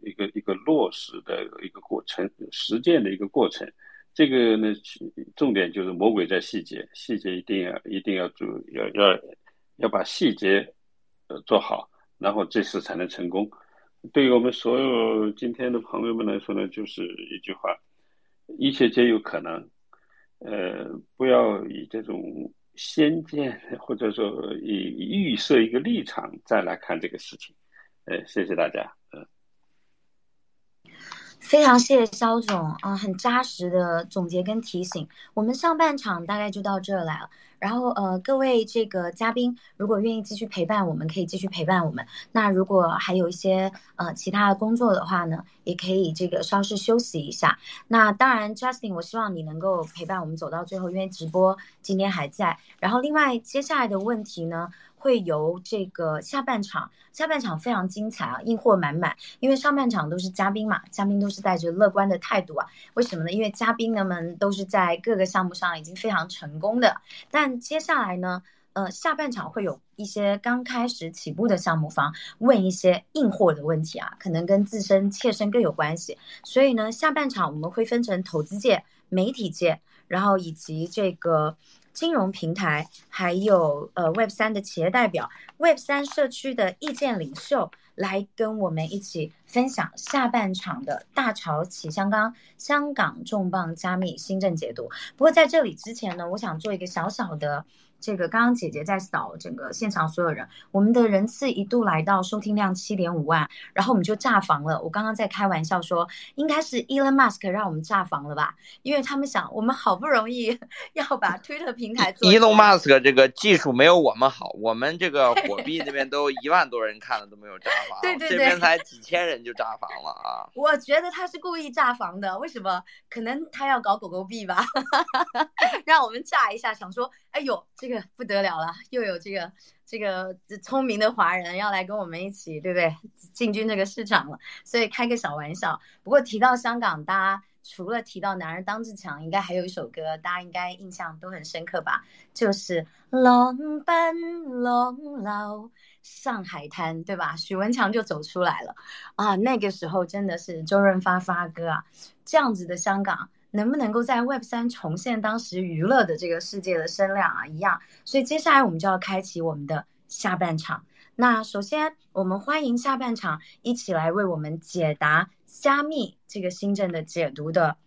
Speaker 4: 一个一个落实的一个过程，实践的一个过程。这个呢，重点就是魔鬼在细节，细节一定要一定要注要要要把细节呃做好，然后这次才能成功。对于我们所有今天的朋友们来说呢，就是一句话：一切皆有可能。呃，不要以这种先见或者说以预设一个立场再来看这个事情。呃，谢谢大家。嗯，
Speaker 1: 非常谢谢肖总啊，很扎实的总结跟提醒。我们上半场大概就到这来了。然后呃，各位这个嘉宾，如果愿意继续陪伴，我们可以继续陪伴我们。那如果还有一些呃其他的工作的话呢，也可以这个稍事休息一下。那当然，Justin，我希望你能够陪伴我们走到最后，因为直播今天还在。然后另外接下来的问题呢？会由这个下半场，下半场非常精彩啊，硬货满满。因为上半场都是嘉宾嘛，嘉宾都是带着乐观的态度啊。为什么呢？因为嘉宾呢们都是在各个项目上已经非常成功的。但接下来呢，呃，下半场会有一些刚开始起步的项目方问一些硬货的问题啊，可能跟自身切身更有关系。所以呢，下半场我们会分成投资界、媒体界，然后以及这个。金融平台，还有呃 Web 三的企业代表，Web 三社区的意见领袖，来跟我们一起分享下半场的大潮起香港香港重磅加密新政解读。不过在这里之前呢，我想做一个小小的。这个刚刚姐姐在扫整个现场所有人，我们的人次一度来到收听量七点五万，然后我们就炸房了。我刚刚在开玩笑说，应该是 Elon Musk 让我们炸房了吧？因为他们想，我们好不容易要把 Twitter 平台做。
Speaker 3: Elon Musk 这个技术没有我们好，我们这个火币那边都一万多人看了都没有炸房，
Speaker 1: 对 对
Speaker 3: 对，这边才几千人就炸房了啊！
Speaker 1: 我觉得他是故意炸房的，为什么？可能他要搞狗狗币吧，让我们炸一下，想说，哎呦，这个不得了了。又有这个这个聪明的华人要来跟我们一起，对不对？进军这个市场了，所以开个小玩笑。不过提到香港，大家除了提到男人当自强，应该还有一首歌，大家应该印象都很深刻吧？就是《浪奔浪流上海滩》，对吧？许文强就走出来了啊！那个时候真的是周润发发哥啊，这样子的香港。能不能够在 Web 三重现当时娱乐的这个世界的声量啊？一样，所以接下来我们就要开启我们的下半场。那首先，我们欢迎下半场一起来为我们解答加密这个新政的解读的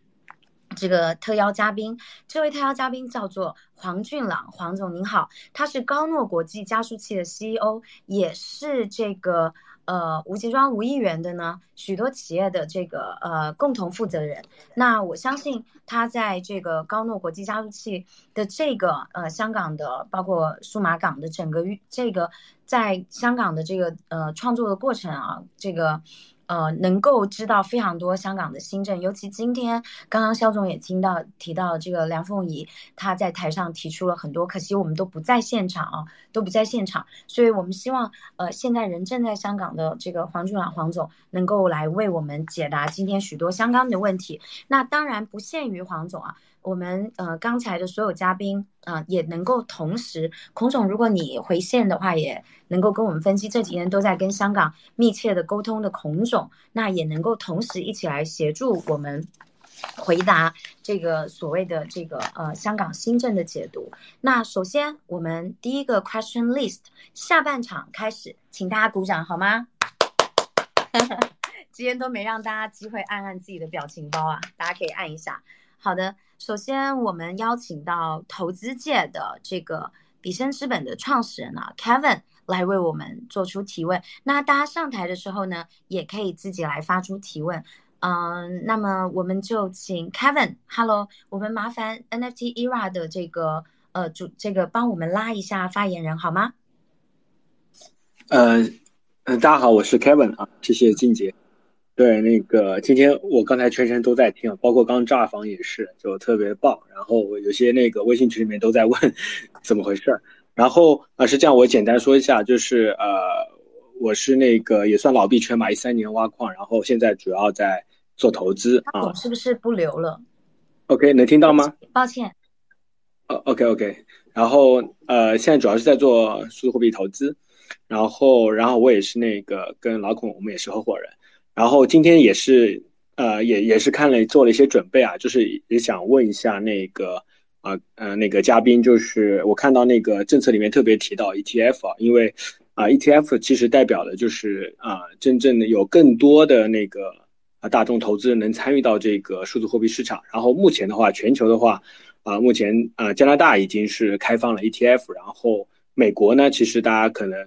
Speaker 1: 这个特邀嘉宾。这位特邀嘉宾叫做黄俊朗，黄总您好，他是高诺国际加速器的 CEO，也是这个。呃，无极庄吴议员的呢，许多企业的这个呃共同负责人，那我相信他在这个高诺国际加速器的这个呃香港的，包括数码港的整个这个在香港的这个呃创作的过程啊，这个。呃，能够知道非常多香港的新政，尤其今天刚刚肖总也听到提到这个梁凤仪，他在台上提出了很多，可惜我们都不在现场啊，都不在现场，所以我们希望呃现在人正在香港的这个黄俊朗黄总能够来为我们解答今天许多相关的问题。那当然不限于黄总啊。我们呃刚才的所有嘉宾啊，也能够同时，孔总，如果你回线的话，也能够跟我们分析这几天都在跟香港密切的沟通的孔总，那也能够同时一起来协助我们回答这个所谓的这个呃香港新政的解读。那首先我们第一个 question list 下半场开始，请大家鼓掌好吗？今天都没让大家机会按按自己的表情包啊，大家可以按一下。好的。首先，我们邀请到投资界的这个比生资本的创始人啊，Kevin 来为我们做出提问。那大家上台的时候呢，也可以自己来发出提问。嗯，那么我们就请 Kevin，Hello，我们麻烦 NFT Era 的这个呃主这个帮我们拉一下发言人好吗？
Speaker 6: 呃，嗯，大家好，我是 Kevin 啊，谢谢静姐。对，那个今天我刚才全程都在听，包括刚炸房也是，就特别棒。然后有些那个微信群里面都在问 怎么回事儿。然后啊，是这样，我简单说一下，就是呃，我是那个也算老币圈吧，一三年挖矿，然后现在主要在做投资啊。
Speaker 1: 是不是不留了
Speaker 6: ？OK，能听到吗？
Speaker 1: 抱歉。
Speaker 6: 哦，OK OK。然后呃，现在主要是在做数字货币投资，然后然后我也是那个跟老孔，我们也是合伙人。然后今天也是，呃，也也是看了做了一些准备啊，就是也想问一下那个啊，呃，那个嘉宾，就是我看到那个政策里面特别提到 ETF 啊，因为啊，ETF 其实代表的就是啊，真正的有更多的那个啊大众投资人能参与到这个数字货币市场。然后目前的话，全球的话啊，目前啊，加拿大已经是开放了 ETF，然后美国呢，其实大家可能。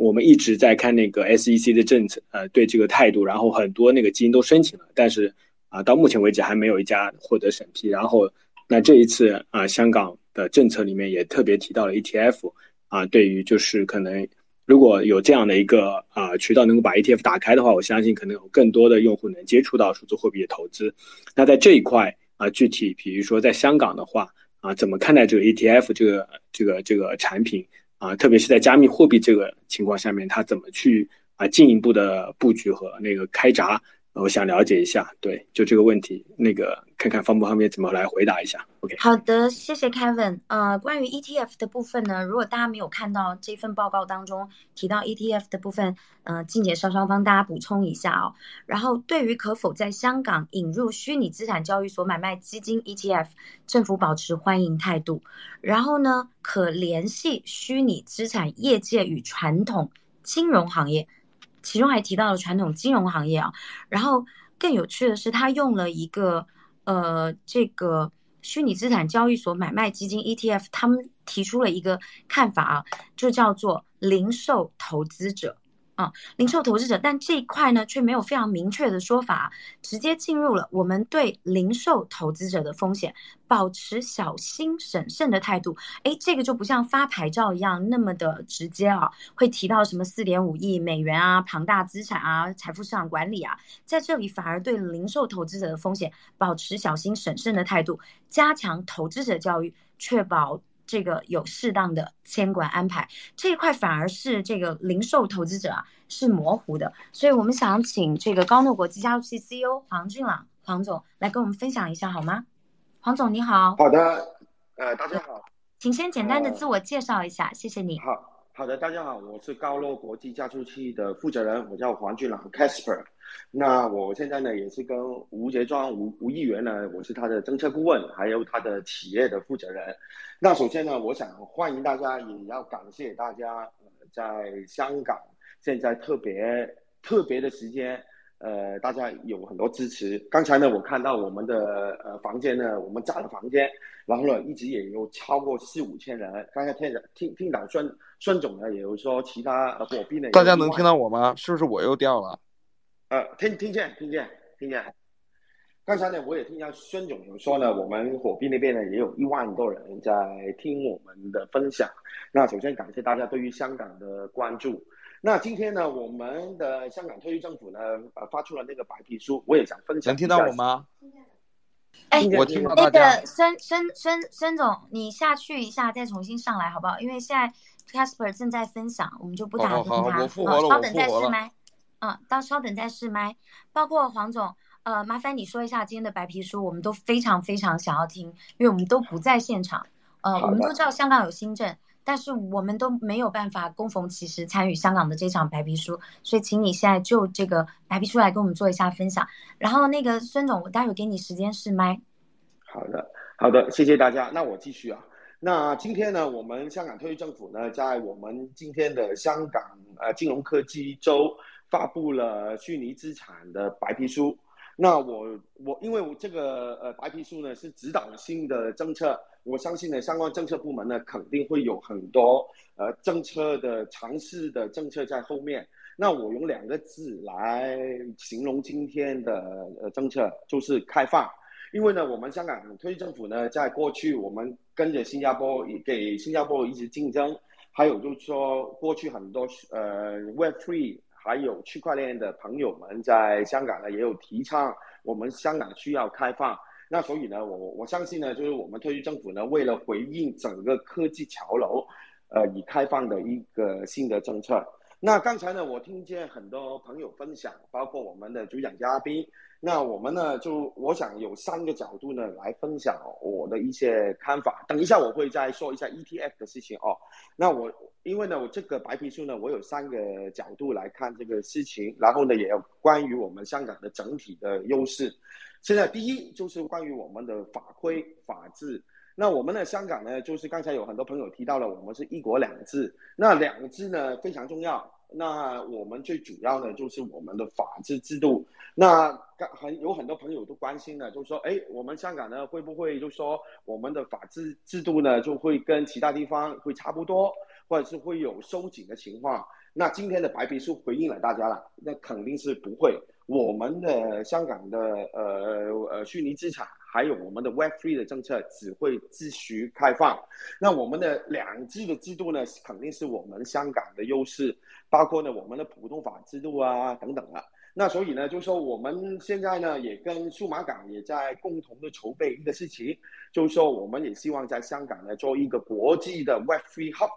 Speaker 6: 我们一直在看那个 SEC 的政策，呃，对这个态度，然后很多那个基金都申请了，但是啊，到目前为止还没有一家获得审批。然后，那这一次啊，香港的政策里面也特别提到了 ETF，啊，对于就是可能如果有这样的一个啊渠道能够把 ETF 打开的话，我相信可能有更多的用户能接触到数字货币的投资。那在这一块啊，具体比如说在香港的话啊，怎么看待这个 ETF 这个这个这个产品？啊，特别是在加密货币这个情况下面，它怎么去啊进一步的布局和那个开闸，我想了解一下，对，就这个问题，那个看看方不方便怎么来回答一下。OK，
Speaker 1: 好的，谢谢 Kevin。呃，关于 ETF 的部分呢，如果大家没有看到这份报告当中提到 ETF 的部分，呃，静姐稍稍帮大家补充一下哦。然后，对于可否在香港引入虚拟资产交易所买卖基金 ETF，政府保持欢迎态度。然后呢，可联系虚拟资产业界与传统金融行业。其中还提到了传统金融行业啊，然后更有趣的是，他用了一个呃这个虚拟资产交易所买卖基金 ETF，他们提出了一个看法啊，就叫做零售投资者。啊，零售投资者，但这一块呢却没有非常明确的说法，直接进入了我们对零售投资者的风险保持小心审慎的态度。哎，这个就不像发牌照一样那么的直接啊，会提到什么四点五亿美元啊、庞大资产啊、财富市场管理啊，在这里反而对零售投资者的风险保持小心审慎的态度，加强投资者教育，确保。这个有适当的监管安排，这一块反而是这个零售投资者啊是模糊的，所以我们想请这个高诺国际加速器 CEO 黄俊朗黄总来跟我们分享一下好吗？黄总你好，
Speaker 7: 好的，呃大家好，
Speaker 1: 请先简单的自我介绍一下，谢谢你。
Speaker 7: 好好的，大家好，我是高诺国际加速器的负责人，我叫黄俊朗 Casper。那我现在呢，也是跟吴杰庄吴吴议员呢，我是他的政策顾问，还有他的企业的负责人。那首先呢，我想欢迎大家，也要感谢大家，在香港现在特别特别的时间，呃，大家有很多支持。刚才呢，我看到我们的呃房间呢，我们炸的房间，然后呢，一直也有超过四五千人。刚才听听听到孙孙总呢，也有说其他火币呢，
Speaker 8: 大家能听到我吗？是不是我又掉了？
Speaker 7: 呃，听听见，听见，听见。刚才呢，我也听到孙总有说呢，我们火币那边呢也有一万多人在听我们的分享。那首先感谢大家对于香港的关注。那今天呢，我们的香港特区政府呢，呃，发出了那个白皮书，我也想分享。
Speaker 8: 能听到我吗？
Speaker 1: 哎，
Speaker 8: 我听到大家。
Speaker 1: 那个孙孙孙孙总，你下去一下，再重新上来好不好？因为现在 Casper 正在分享，我们就不打断他。
Speaker 8: 我复活了，
Speaker 1: 稍等再试麦。嗯，到稍等再试麦。包括黄总，呃，麻烦你说一下今天的白皮书，我们都非常非常想要听，因为我们都不在现场。呃，我们都知道香港有新政，但是我们都没有办法供逢其时参与香港的这场白皮书，所以请你现在就这个白皮书来跟我们做一下分享。然后那个孙总，我待会给你时间试麦。
Speaker 7: 好的，好的，谢谢大家。那我继续啊。那今天呢，我们香港特区政府呢，在我们今天的香港呃金融科技周。发布了虚拟资产的白皮书，那我我因为我这个呃白皮书呢是指导性的政策，我相信呢相关政策部门呢肯定会有很多呃政策的尝试的政策在后面。那我用两个字来形容今天的呃政策，就是开放。因为呢我们香港特区政府呢在过去我们跟着新加坡给新加坡一直竞争，还有就是说过去很多呃 Web Three。还有区块链的朋友们在香港呢，也有提倡我们香港需要开放。那所以呢，我我相信呢，就是我们特区政府呢，为了回应整个科技潮流，呃，以开放的一个新的政策。那刚才呢，我听见很多朋友分享，包括我们的主讲嘉宾。那我们呢，就我想有三个角度呢来分享我的一些看法。等一下我会再说一下 ETF 的事情哦。那我因为呢，我这个白皮书呢，我有三个角度来看这个事情，然后呢，也有关于我们香港的整体的优势。现在第一就是关于我们的法规法治。那我们的香港呢，就是刚才有很多朋友提到了，我们是一国两制。那两制呢非常重要。那我们最主要呢，就是我们的法治制度。那刚很有很多朋友都关心呢，就是说，哎，我们香港呢会不会就说我们的法治制度呢就会跟其他地方会差不多，或者是会有收紧的情况？那今天的白皮书回应了大家了，那肯定是不会。我们的香港的呃呃虚拟资产，还有我们的 Web Three 的政策只会继续开放。那我们的两制的制度呢，肯定是我们香港的优势，包括呢我们的普通法制度啊等等啊。那所以呢，就是说我们现在呢也跟数码港也在共同的筹备一个事情，就是说我们也希望在香港呢做一个国际的 Web Three Hub。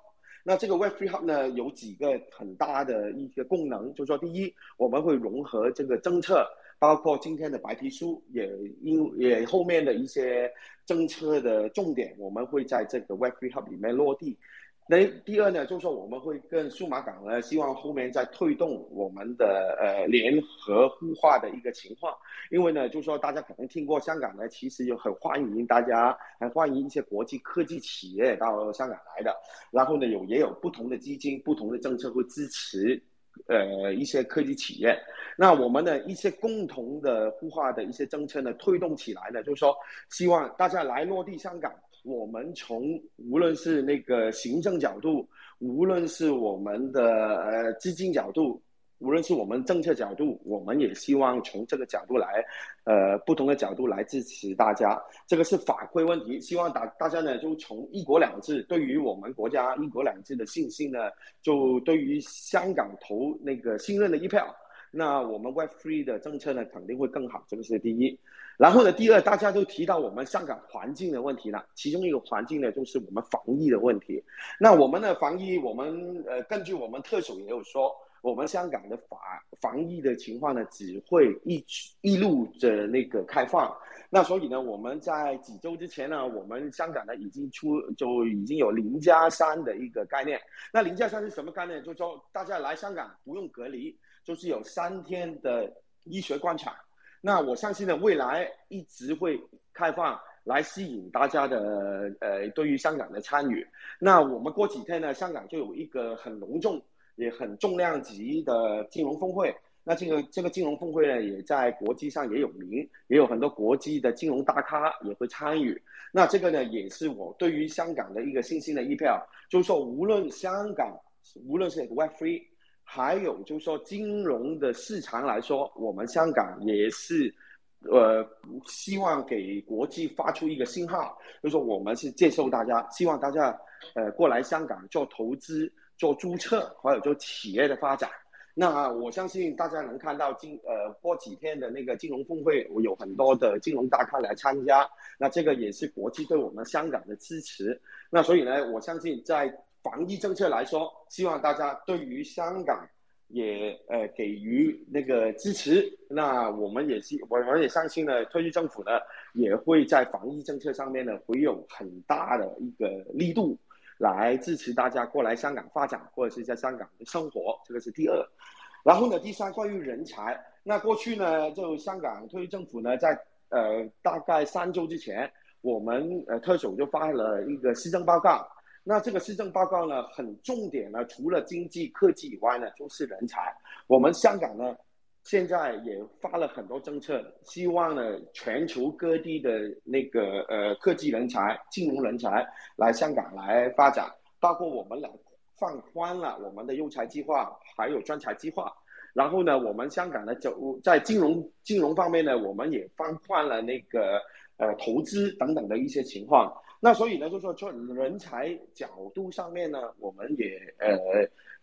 Speaker 7: 那这个 Web3 Hub 呢，有几个很大的一个功能，就是说，第一，我们会融合这个政策，包括今天的白皮书，也因也后面的一些政策的重点，我们会在这个 Web3 Hub 里面落地。那第二呢，就是说我们会跟数码港呢，希望后面再推动我们的呃联合孵化的一个情况。因为呢，就是说大家可能听过香港呢，其实有很欢迎大家，很欢迎一些国际科技企业到香港来的。然后呢，有也有不同的基金、不同的政策会支持呃一些科技企业。那我们的一些共同的孵化的一些政策呢，推动起来呢，就是说希望大家来落地香港。我们从无论是那个行政角度，无论是我们的呃资金角度，无论是我们政策角度，我们也希望从这个角度来，呃不同的角度来支持大家。这个是法规问题，希望大大家呢就从一国两制对于我们国家一国两制的信心呢，就对于香港投那个信任的一票。那我们 Web Three 的政策呢，肯定会更好，这个是第一。然后呢，第二，大家都提到我们香港环境的问题了，其中一个环境呢，就是我们防疫的问题。那我们的防疫，我们呃，根据我们特首也有说，我们香港的法防疫的情况呢，只会一一路的那个开放。那所以呢，我们在几周之前呢，我们香港呢已经出就已经有零加三的一个概念。那零加三是什么概念？就是大家来香港不用隔离。就是有三天的医学观察，那我相信呢，未来一直会开放来吸引大家的呃，对于香港的参与。那我们过几天呢，香港就有一个很隆重也很重量级的金融峰会。那这个这个金融峰会呢，也在国际上也有名，也有很多国际的金融大咖也会参与。那这个呢，也是我对于香港的一个信心的一票，就是说，无论香港，无论是 Web Three。还有就是说，金融的市场来说，我们香港也是，呃，希望给国际发出一个信号，就是说我们是接受大家，希望大家，呃，过来香港做投资、做注册，还有做企业的发展。那我相信大家能看到今呃过几天的那个金融峰会，我有很多的金融大咖来参加。那这个也是国际对我们香港的支持。那所以呢，我相信在。防疫政策来说，希望大家对于香港也呃给予那个支持。那我们也是我们也相信呢，特区政府呢也会在防疫政策上面呢会有很大的一个力度来支持大家过来香港发展或者是在香港的生活。这个是第二。然后呢，第三关于人才，那过去呢就香港特区政府呢在呃大概三周之前，我们呃特首就发了一个施政报告。那这个施政报告呢，很重点呢，除了经济科技以外呢，就是人才。我们香港呢，现在也发了很多政策，希望呢，全球各地的那个呃科技人才、金融人才来香港来发展，包括我们来放宽了我们的优才计划，还有专才计划。然后呢，我们香港的走在金融金融方面呢，我们也放宽了那个呃投资等等的一些情况。那所以呢，就说从人才角度上面呢，我们也呃，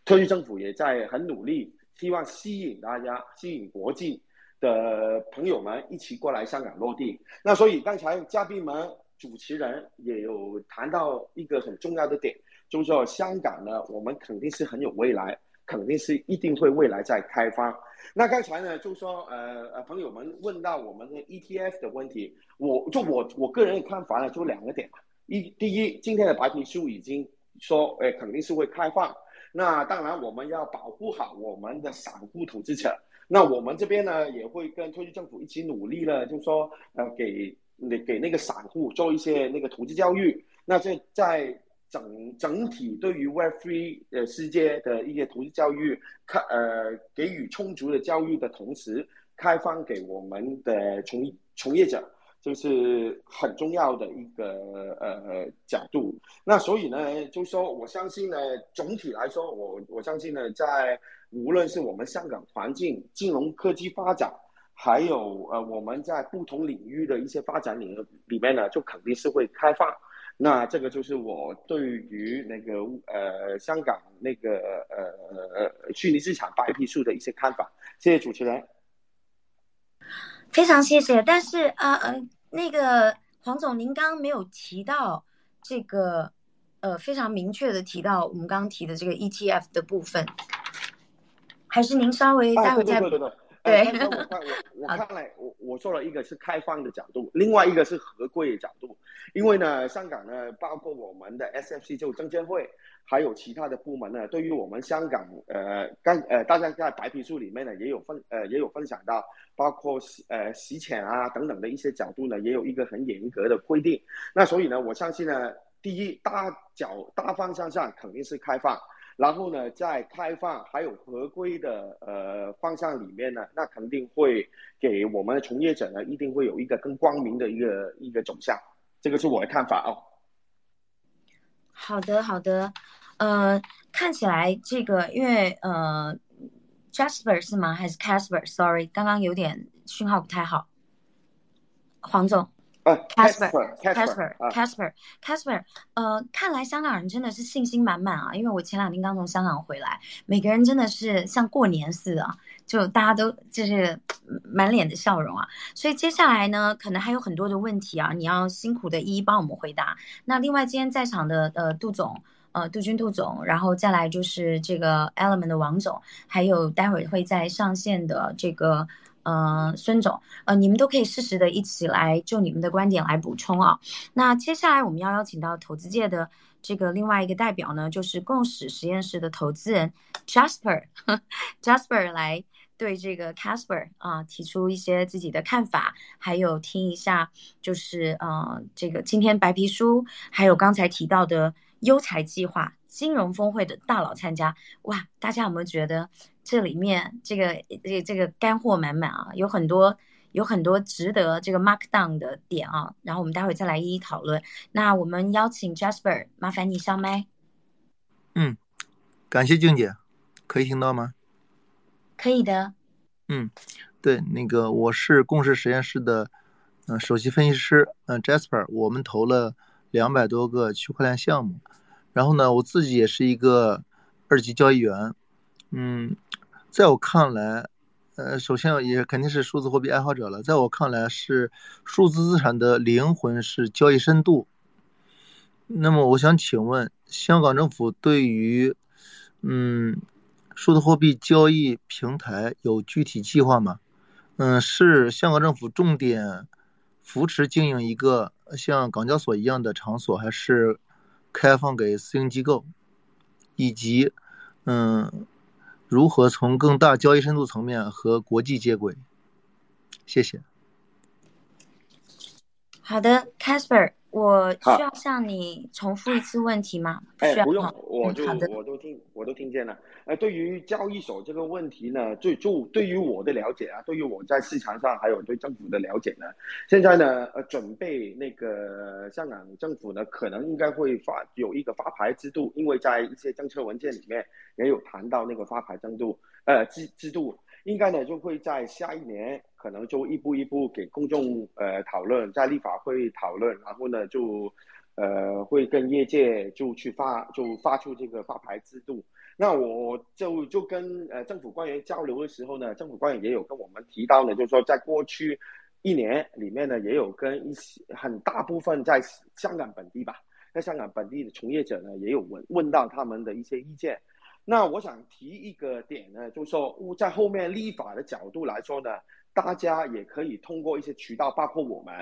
Speaker 7: 特区政府也在很努力，希望吸引大家，吸引国际的朋友们一起过来香港落地。那所以刚才嘉宾们、主持人也有谈到一个很重要的点，就是说香港呢，我们肯定是很有未来，肯定是一定会未来在开发。那刚才呢，就说呃呃，朋友们问到我们的 ETF 的问题，我就我我个人的看法呢，就两个点嘛。一第一，今天的白皮书已经说，哎，肯定是会开放。那当然，我们要保护好我们的散户投资者。那我们这边呢，也会跟特区政府一起努力了，就是说，呃，给那给那个散户做一些那个投资教育。那这在整整体对于 Web3 呃世界的一些投资教育，开呃给予充足的教育的同时，开放给我们的从从业者。就是很重要的一个呃角度，那所以呢，就说我相信呢，总体来说，我我相信呢，在无论是我们香港环境、金融科技发展，还有呃我们在不同领域的一些发展领域里面呢，就肯定是会开放。那这个就是我对于那个呃香港那个呃呃虚拟资产白皮书的一些看法。谢谢主持人。
Speaker 1: 非常谢谢，但是啊呃，那个黄总，您刚刚没有提到这个呃非常明确的提到我们刚刚提的这个 ETF 的部分，还是您稍微待会再
Speaker 7: 对对对
Speaker 1: 对，
Speaker 7: 我看我我看来我我说了一个是开放的角度，另外一个是合规的角度，因为呢，香港呢，包括我们的 SFC 就证监会，还有其他的部门呢，对于我们香港呃刚呃大家在白皮书里面呢也有分呃也有分享到，包括呃洗钱啊等等的一些角度呢，也有一个很严格的规定。那所以呢，我相信呢，第一大角大方向上肯定是开放。然后呢，在开放还有合规的呃方向里面呢，那肯定会给我们的从业者呢，一定会有一个更光明的一个一个走向，这个是我的看法哦。
Speaker 1: 好的，好的，呃，看起来这个因为呃，Jasper 是吗？还是 Casper？Sorry，刚刚有点讯号不太好，黄总。
Speaker 7: 呃
Speaker 1: ，Casper，Casper，Casper，Casper，呃，看来香港人真的是信心满满啊！因为我前两天刚从香港回来，每个人真的是像过年似的，就大家都就是满脸的笑容啊。所以接下来呢，可能还有很多的问题啊，你要辛苦的一一帮我们回答。那另外今天在场的呃杜总，呃杜军杜总，然后再来就是这个 Element 的王总，还有待会儿会在上线的这个。嗯，孙总，呃，你们都可以适时的一起来就你们的观点来补充啊。那接下来我们要邀请到投资界的这个另外一个代表呢，就是共识实验室的投资人 Jasper，Jasper 来对这个 Casper 啊提出一些自己的看法，还有听一下就是呃这个今天白皮书，还有刚才提到的优才计划。金融峰会的大佬参加，哇！大家有没有觉得这里面这个这这个干货满满啊？有很多有很多值得这个 mark down 的点啊。然后我们待会再来一一讨论。那我们邀请 Jasper，麻烦你上麦。
Speaker 9: 嗯，感谢静姐，可以听到吗？
Speaker 1: 可以的。
Speaker 9: 嗯，对，那个我是共识实验室的嗯首席分析师嗯 Jasper，我们投了两百多个区块链项目。然后呢，我自己也是一个二级交易员，嗯，在我看来，呃，首先也肯定是数字货币爱好者了。在我看来，是数字资产的灵魂是交易深度。那么，我想请问，香港政府对于嗯数字货币交易平台有具体计划吗？嗯，是香港政府重点扶持经营一个像港交所一样的场所，还是？开放给私营机构，以及，嗯，如何从更大交易深度层面和国际接轨？谢谢。
Speaker 1: 好的，Casper。我需要向你重复一次问题吗？
Speaker 7: 哎，不用，我就我都听我都听见了。呃，对于交易所这个问题呢，就就对于我的了解啊，对于我在市场上还有对政府的了解呢，现在呢，呃，准备那个香港政府呢，可能应该会发有一个发牌制度，因为在一些政策文件里面也有谈到那个发牌制度，呃，制制度。应该呢就会在下一年，可能就一步一步给公众呃讨论，在立法会讨论，然后呢就，呃会跟业界就去发就发出这个发牌制度。那我就就跟呃政府官员交流的时候呢，政府官员也有跟我们提到呢，就是说在过去一年里面呢，也有跟一些很大部分在香港本地吧，在香港本地的从业者呢，也有问问到他们的一些意见。那我想提一个点呢，就是说，在后面立法的角度来说呢，大家也可以通过一些渠道，包括我们，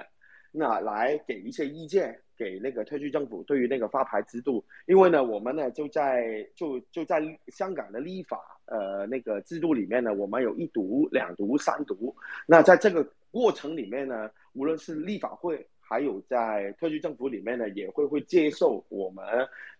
Speaker 7: 那来给一些意见给那个特区政府对于那个发牌制度，因为呢，我们呢就在就就在香港的立法呃那个制度里面呢，我们有一读、两读、三读，那在这个过程里面呢，无论是立法会。还有在特区政府里面呢，也会会接受我们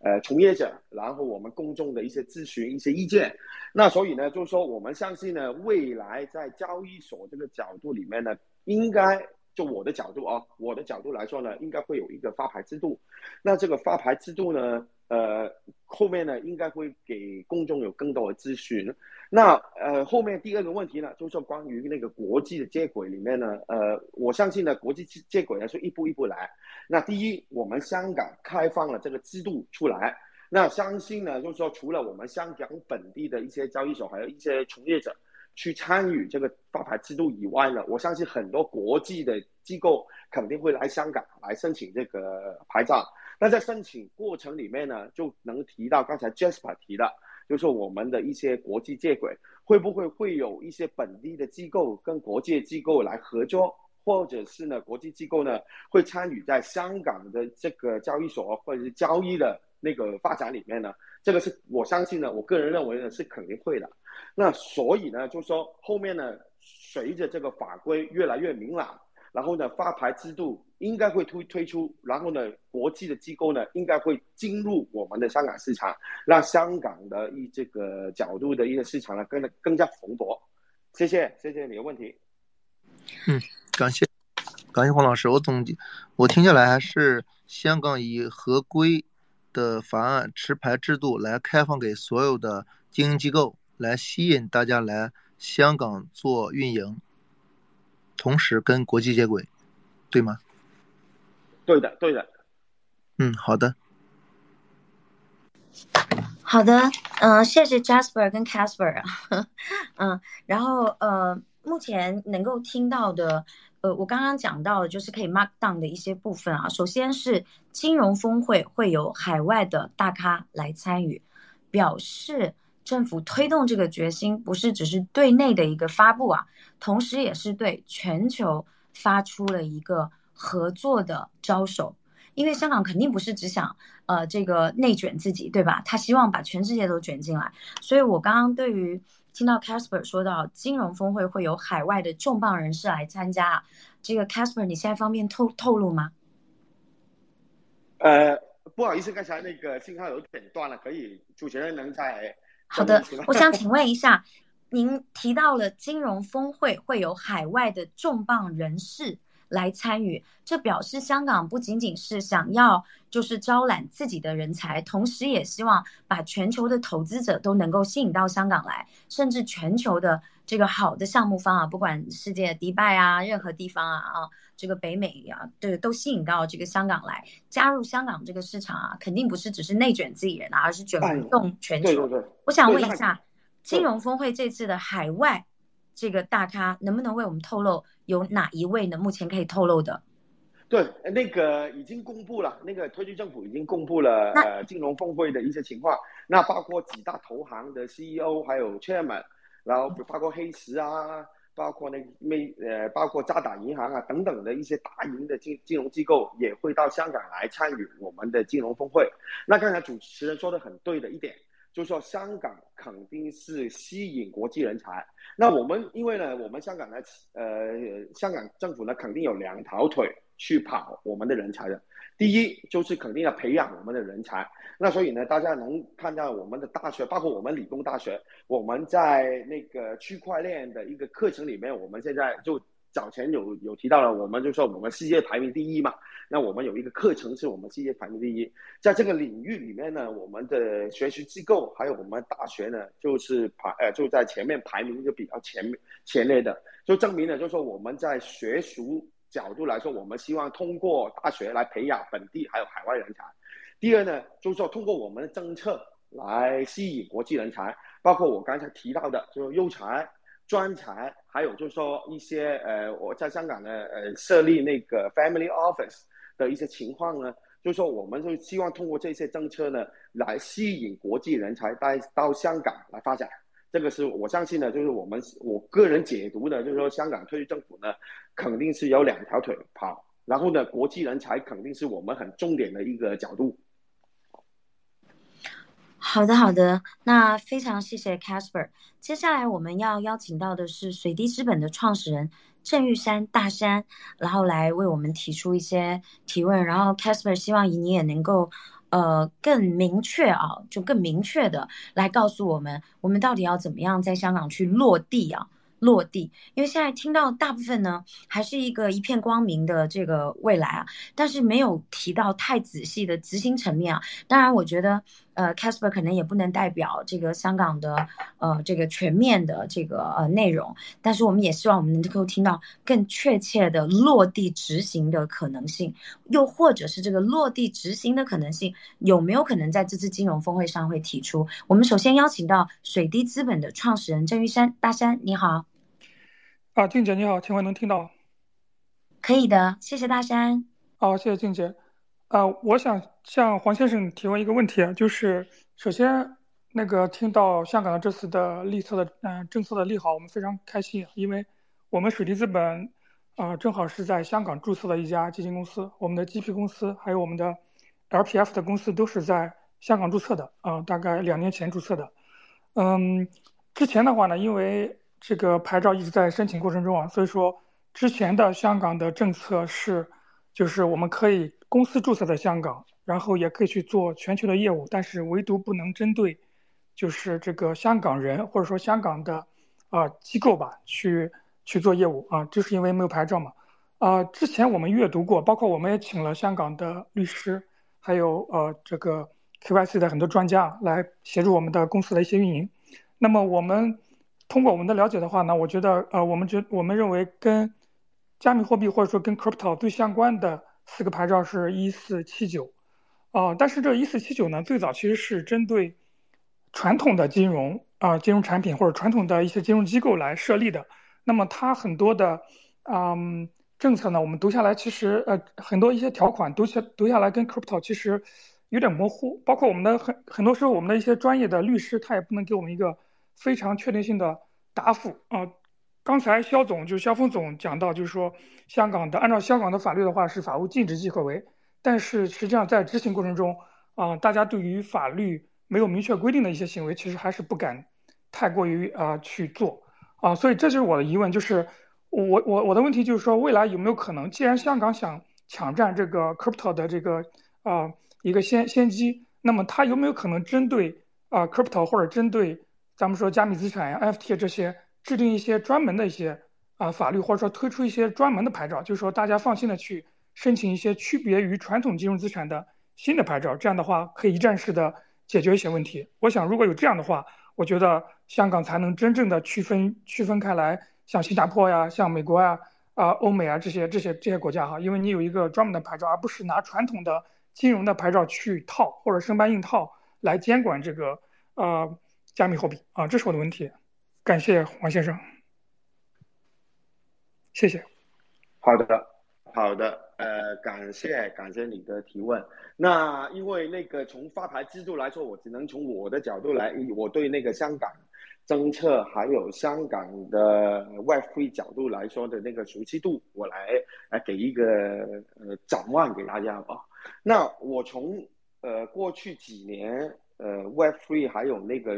Speaker 7: 呃从业者，然后我们公众的一些咨询、一些意见。那所以呢，就是说我们相信呢，未来在交易所这个角度里面呢，应该就我的角度啊，我的角度来说呢，应该会有一个发牌制度。那这个发牌制度呢？呃，后面呢应该会给公众有更多的咨询。那呃，后面第二个问题呢，就是关于那个国际的接轨里面呢，呃，我相信呢，国际接轨呢是一步一步来。那第一，我们香港开放了这个制度出来，那相信呢，就是说除了我们香港本地的一些交易所，还有一些从业者去参与这个发牌制度以外呢，我相信很多国际的机构肯定会来香港来申请这个牌照。那在申请过程里面呢，就能提到刚才 Jasper 提的，就是我们的一些国际接轨，会不会会有一些本地的机构跟国际机构来合作，或者是呢国际机构呢会参与在香港的这个交易所或者是交易的那个发展里面呢？这个是我相信呢，我个人认为呢是肯定会的。那所以呢，就说后面呢，随着这个法规越来越明朗。然后呢，发牌制度应该会推推出，然后呢，国际的机构呢应该会进入我们的香港市场，让香港的一这个角度的一个市场呢更更加蓬勃。谢谢，谢谢你的问题。
Speaker 9: 嗯，感谢，感谢黄老师。我总结，我听下来还是香港以合规的法案持牌制度来开放给所有的经营机构，来吸引大家来香港做运营。同时跟国际接轨，对吗？
Speaker 7: 对的，对的。
Speaker 9: 嗯，好的。
Speaker 1: 好的，嗯，谢谢 Jasper 跟 Casper 啊，嗯，然后呃，目前能够听到的，呃，我刚刚讲到的就是可以 mark down 的一些部分啊。首先是金融峰会会有海外的大咖来参与，表示。政府推动这个决心，不是只是对内的一个发布啊，同时也是对全球发出了一个合作的招手。因为香港肯定不是只想呃这个内卷自己，对吧？他希望把全世界都卷进来。所以我刚刚对于听到 Casper 说到金融峰会会有海外的重磅人士来参加，这个 Casper 你现在方便透透露吗？
Speaker 7: 呃，不好意思，刚才那个信号有点断了，可以主持人能再。
Speaker 1: 好的，我想请问一下，您提到了金融峰会会有海外的重磅人士来参与，这表示香港不仅仅是想要就是招揽自己的人才，同时也希望把全球的投资者都能够吸引到香港来，甚至全球的这个好的项目方啊，不管世界迪拜啊，任何地方啊啊，这个北美啊，对，都吸引到这个香港来，加入香港这个市场啊，肯定不是只是内卷自己人啊，而是卷动全球。
Speaker 7: 对对对。
Speaker 1: 我想问一下，金融峰会这次的海外这个大咖能不能为我们透露有哪一位呢？目前可以透露的？
Speaker 7: 对，那个已经公布了，那个特区政府已经公布了呃金融峰会的一些情况，那包括几大投行的 CEO 还有 Chairman，然后包括黑石啊，包括那没呃包括渣打银行啊等等的一些大型的金金融机构也会到香港来参与我们的金融峰会。那刚才主持人说的很对的一点。就说香港肯定是吸引国际人才，那我们因为呢，我们香港呢，呃，香港政府呢肯定有两条腿去跑我们的人才的。第一就是肯定要培养我们的人才，那所以呢，大家能看到我们的大学，包括我们理工大学，我们在那个区块链的一个课程里面，我们现在就。早前有有提到了，我们就说我们世界排名第一嘛。那我们有一个课程是我们世界排名第一，在这个领域里面呢，我们的学习机构还有我们大学呢，就是排呃就在前面排名就比较前前列的，就证明了就是说我们在学术角度来说，我们希望通过大学来培养本地还有海外人才。第二呢，就是说通过我们的政策来吸引国际人才，包括我刚才提到的，就是优才。专才，还有就是说一些呃，我在香港呢，呃，设立那个 family office 的一些情况呢，就是说我们就希望通过这些政策呢，来吸引国际人才带到香港来发展。这个是我相信呢，就是我们我个人解读的，就是说香港特区政府呢，肯定是有两条腿跑，然后呢，国际人才肯定是我们很重点的一个角度。
Speaker 1: 好的，好的，那非常谢谢 Casper。接下来我们要邀请到的是水滴资本的创始人郑玉山大山，然后来为我们提出一些提问。然后 Casper 希望你也能够，呃，更明确啊，就更明确的来告诉我们，我们到底要怎么样在香港去落地啊。落地，因为现在听到大部分呢，还是一个一片光明的这个未来啊，但是没有提到太仔细的执行层面啊。当然，我觉得呃，Casper 可能也不能代表这个香港的呃这个全面的这个呃内容，但是我们也希望我们能够听到更确切的落地执行的可能性，又或者是这个落地执行的可能性有没有可能在这次金融峰会上会提出？我们首先邀请到水滴资本的创始人郑玉山大山，你好。
Speaker 10: 啊，静姐你好，请问能听到？
Speaker 1: 可以的，谢谢大山。
Speaker 10: 好，谢谢静姐。呃，我想向黄先生提问一个问题啊，就是首先那个听到香港的这次的利策的嗯政策的利好，我们非常开心，因为我们水滴资本啊正好是在香港注册的一家基金公司，我们的 GP 公司还有我们的 LPF 的公司都是在香港注册的啊，大概两年前注册的。嗯，之前的话呢，因为这个牌照一直在申请过程中啊，所以说之前的香港的政策是。就是我们可以公司注册在香港，然后也可以去做全球的业务，但是唯独不能针对，就是这个香港人或者说香港的啊机构吧去去做业务啊，就是因为没有牌照嘛。啊，之前我们阅读过，包括我们也请了香港的律师，还有呃这个 KYC 的很多专家来协助我们的公司的一些运营。那么我们通过我们的了解的话呢，我觉得呃我们觉我们认为跟加密货币或者说跟 crypto 最相关的四个牌照是一四七九，啊，但是这一四七九呢，最早其实是针对传统的金融啊金融产品或者传统的一些金融机构来设立的。那么它很多的嗯政策呢，我们读下来其实呃很多一些条款读起读下来跟 crypto 其实有点模糊，包括我们的很很多时候我们的一些专业的律师他也不能给我们一个非常确定性的答复啊。刚才肖总就肖峰总讲到，就是说香港的按照香港的法律的话是法务禁止即可为，但是实际上在执行过程中啊，大家对于法律没有明确规定的一些行为，其实还是不敢太过于啊去做啊，所以这就是我的疑问，就是我我我的问题就是说，未来有没有可能，既然香港想抢占这个 crypto 的这个啊一个先先机，那么它有没有可能针对啊 crypto 或者针对咱们说加密资产呀 FT 这些？制定一些专门的一些啊法律，或者说推出一些专门的牌照，就是说大家放心的去申请一些区别于传统金融资产的新的牌照，这样的话可以一站式的解决一些问题。我想如果有这样的话，我觉得香港才能真正的区分区分开来，像新加坡呀、像美国呀、啊欧美啊这些这些这些国家哈，因为你有一个专门的牌照，而不是拿传统的金融的牌照去套或者生搬硬套来监管这个呃加密货币啊，这是我的问题。感谢黄先生，谢谢。
Speaker 7: 好的，好的，呃，感谢感谢你的提问。那因为那个从发牌制度来说，我只能从我的角度来，我对那个香港政策还有香港的外汇角度来说的那个熟悉度，我来来给一个呃展望给大家吧。那我从呃过去几年。呃，Web3 还有那个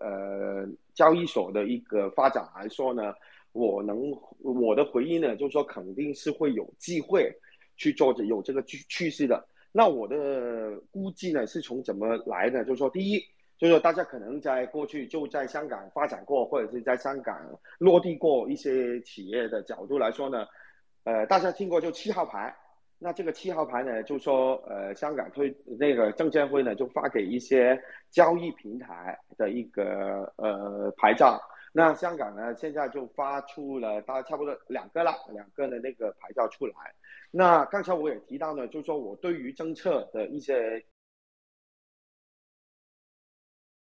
Speaker 7: 呃交易所的一个发展来说呢，我能我的回应呢，就是说肯定是会有机会去做这有这个趋趋势的。那我的估计呢，是从怎么来的？就是说，第一，就是说大家可能在过去就在香港发展过，或者是在香港落地过一些企业的角度来说呢，呃，大家听过就七号牌。那这个七号牌呢，就说呃，香港推那个证监会呢，就发给一些交易平台的一个呃牌照。那香港呢，现在就发出了大概差不多两个了，两个的那个牌照出来。那刚才我也提到呢，就说我对于政策的一些